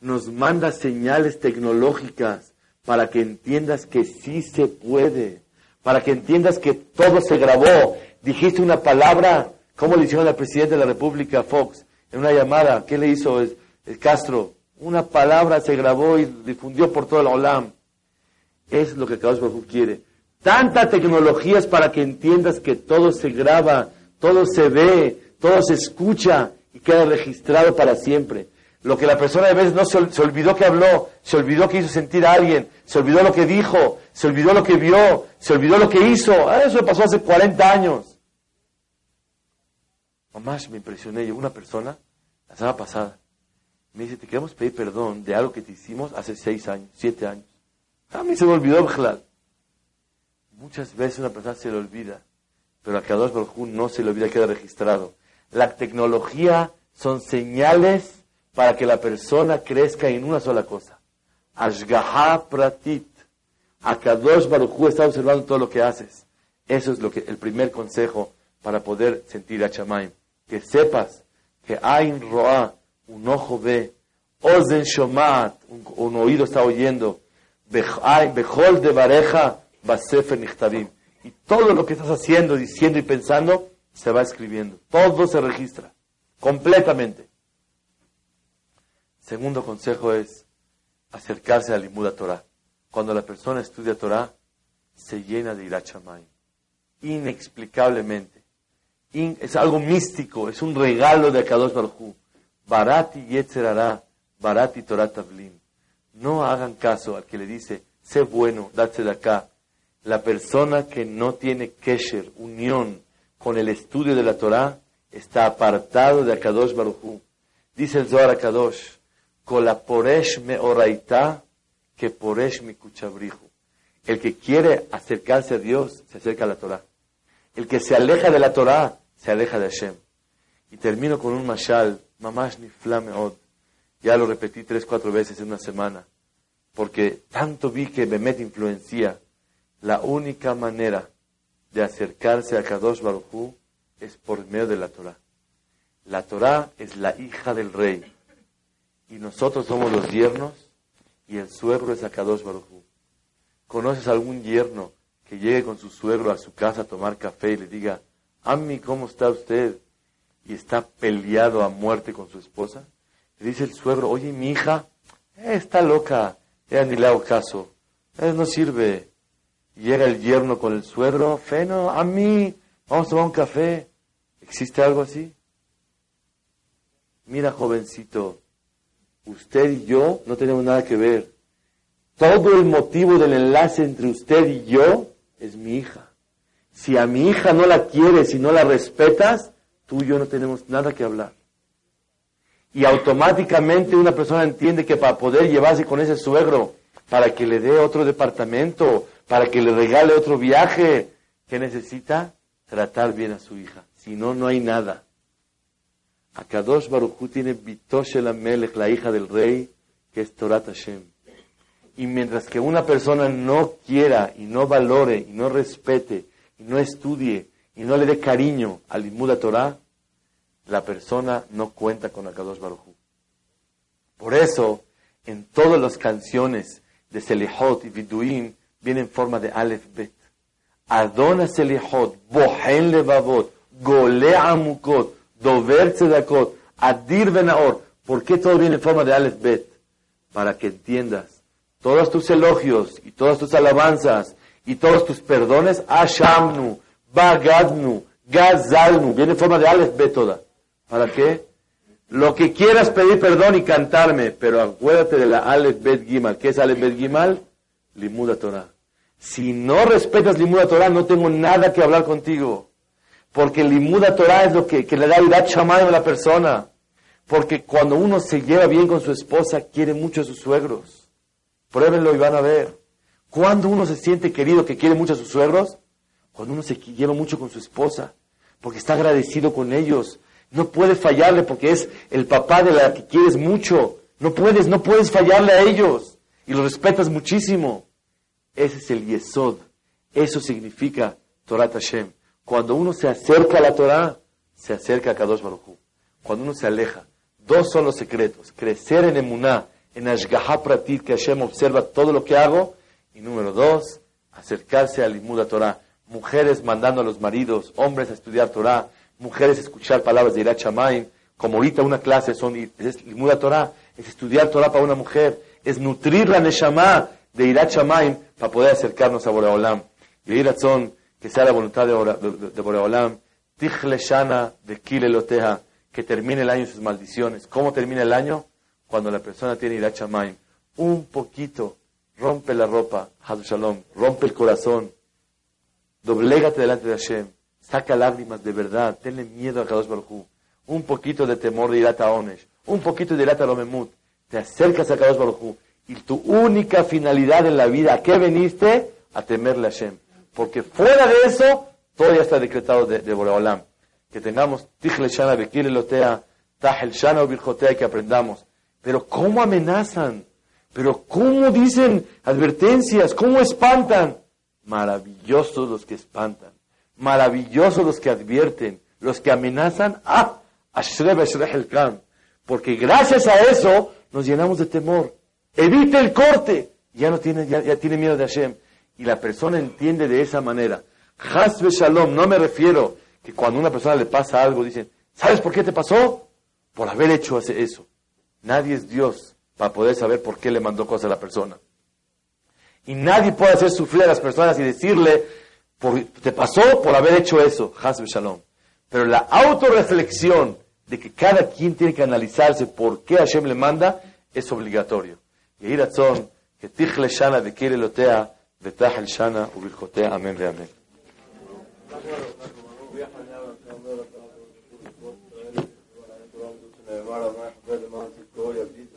nos manda señales tecnológicas para que entiendas que sí se puede para que entiendas que todo se grabó. Dijiste una palabra, ¿cómo le hicieron al presidente de la República, Fox, en una llamada? ¿Qué le hizo el, Castro? Una palabra se grabó y difundió por todo el Olam. Es lo que Carlos Bajú quiere. Tanta tecnología es para que entiendas que todo se graba, todo se ve, todo se escucha y queda registrado para siempre. Lo que la persona a veces no se, olvidó que habló, se olvidó que hizo sentir a alguien, se olvidó lo que dijo, se olvidó lo que vio, se olvidó lo que hizo. Ah, eso pasó hace 40 años. Mamás, me impresioné yo. Una persona, la semana pasada, me dice, te queremos pedir perdón de algo que te hicimos hace 6 años, 7 años. A mí se me olvidó, Muchas veces una persona se le olvida, pero a Kadosh Baruj no se le olvida, queda registrado. La tecnología son señales para que la persona crezca en una sola cosa. Ashgaha pratit. Akadosh Baruchu está observando todo lo que haces. Eso es lo que, el primer consejo para poder sentir a Chamaim. Que sepas que Ain Roa, un ojo ve, Ozen Shomat, un, oído está oyendo, Bechol de Bareja, Basefer Nichtabim. Y todo lo que estás haciendo, diciendo y pensando, se va escribiendo. Todo se registra. Completamente. Segundo consejo es acercarse al Limuda Torah. Cuando la persona estudia Torah, se llena de irachamay. Inexplicablemente. es algo místico, es un regalo de Akadosh Baruj Barati Yetzerara, Barati Torah Tavlim. No hagan caso al que le dice, sé bueno, date de acá. La persona que no tiene kesher, unión con el estudio de la Torah, está apartado de Akadosh Baruj Dice el Zohar Akadosh, poresh me oraita que poresh mi kuchabrihu. El que quiere acercarse a Dios se acerca a la Torah. El que se aleja de la Torah se aleja de Hashem. Y termino con un mashal, mamash ni od. Ya lo repetí tres, cuatro veces en una semana. Porque tanto vi que Bemet influencia. La única manera de acercarse a Kadosh Baruj es por medio de la Torah. La Torah es la hija del rey y nosotros somos los yernos y el suegro es Akadosh Baruj ¿Conoces algún yerno que llegue con su suegro a su casa a tomar café y le diga, Ami, ¿cómo está usted? Y está peleado a muerte con su esposa. Le dice el suegro, oye, mi hija eh, está loca, ya ni le hago caso, eh, no sirve. Llega el yerno con el suegro, feno, a mí, vamos a tomar un café. ¿Existe algo así? Mira, jovencito, usted y yo no tenemos nada que ver. Todo el motivo del enlace entre usted y yo es mi hija. Si a mi hija no la quieres y no la respetas, tú y yo no tenemos nada que hablar. Y automáticamente una persona entiende que para poder llevarse con ese suegro, para que le dé otro departamento, para que le regale otro viaje, ¿qué necesita? Tratar bien a su hija. Si no, no hay nada. Akadosh Baruchu tiene Bitosh Melech, la hija del rey, que es Torah Hashem. Y mientras que una persona no quiera y no valore y no respete y no estudie y no le dé cariño al Limuda Torah, la persona no cuenta con Akadosh Baruj Por eso, en todas las canciones de Selihot y Viduim viene en forma de Aleph Bet. Adona Selihot, Bohen Levavot, Gole Amukot, Dover Tzedakot, Adir Benaor. ¿Por qué todo viene en forma de Aleph Bet? Para que entiendas todos tus elogios y todas tus alabanzas y todos tus perdones, Ashamnu, Bagadnu, Gazalnu, viene en forma de Aleph Bet toda. ¿Para qué? Lo que quieras pedir perdón y cantarme, pero acuérdate de la Aleph Bet Gimal. ¿Qué es Aleph Bet Gimal? Limuda Torah. Si no respetas Limuda Torah, no tengo nada que hablar contigo. Porque Limuda Torah es lo que, le da Irat Shamayim a la persona. Porque cuando uno se lleva bien con su esposa, quiere mucho a sus suegros. Pruébenlo y van a ver. Cuando uno se siente querido, que quiere mucho a sus suegros, cuando uno se lleva mucho con su esposa, porque está agradecido con ellos. No puedes fallarle porque es el papá de la que quieres mucho. No puedes, no puedes fallarle a ellos. Y lo respetas muchísimo. Ese es el Yesod. Eso significa Torah Hashem. Cuando uno se acerca a la Torah, se acerca a Kadosh Baruj Cuando uno se aleja, dos son los secretos. Crecer en Emuná en Ashgaha Pratit, que Hashem observa todo lo que hago. Y número dos, acercarse al Limuda Torah. Mujeres mandando a los maridos, hombres a estudiar Torah, mujeres escuchar palabras de Irat Como ahorita una clase son, es Limuda Torah, es estudiar Torah para una mujer, es nutrir la Neshama de Irat para poder acercarnos a Boreolam. Y Irat son, que sea la voluntad de, de, Boreolam, Tichle Shana de Kile Loteja, que termine el año sus maldiciones. ¿Cómo termina el año? cuando la persona tiene irachamaim, un poquito, rompe la ropa, Shalom, rompe el corazón, doblégate delante de Hashem, saca lágrimas de verdad, tenle miedo a Kadosh Baruj un poquito de temor de Irata Onesh, un poquito de Irata Lomemut, te acercas a Kadosh Baruj y tu única finalidad en la vida, ¿a qué veniste? A temerle a Hashem. Porque fuera de eso, todo ya está decretado de, de Boreolam. Que tengamos Tichle Shana Bekile Lotea, Tahel Shana Birjotea, que aprendamos pero ¿cómo amenazan? Pero ¿cómo dicen advertencias? ¿Cómo espantan? Maravillosos los que espantan. Maravillosos los que advierten. Los que amenazan. Ah, Ashreb el Porque gracias a eso nos llenamos de temor. Evite el corte. Ya no tiene, ya, tiene miedo de Hashem. Y la persona entiende de esa manera. Hasbe Shalom, no me refiero que cuando una persona le pasa algo, dicen, ¿sabes por qué te pasó? Por haber hecho eso. Nadie es Dios para poder saber por qué le mandó cosas a la persona. Y nadie puede hacer sufrir a las personas y decirle, te pasó por haber hecho eso, Hasbe Shalom. Pero la autorreflexión de que cada quien tiene que analizarse por qué Hashem le manda es obligatorio. Y razón que tichle shana de quiere lotea, betah el shana ubiljotea, amén, amén.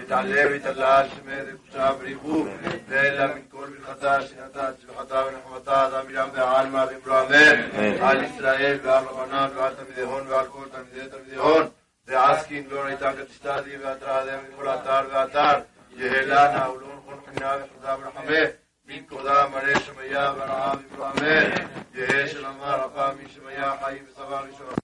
ותואר ושבח ונושא ונדל ותעלה ותעלה שמד וקושה בריחו ואלה מן כל ברכתה שנתת שבחתה ונחמתה אדם מילה ועלמא ואמרו אמן על ישראל ועל רבנן ועל תלמידיהון ועל כל תלמידי תלמידיהון ועסקין לא ראיתם כתשתתי והתרעתם מכל אתר ואתר יהלה נעולון כל חמינה וחדה ורחמה מן כבודה מראה שמיה ורעם אמרו אמן יהא שלמה רבה משמיה חיים וסבא ראשון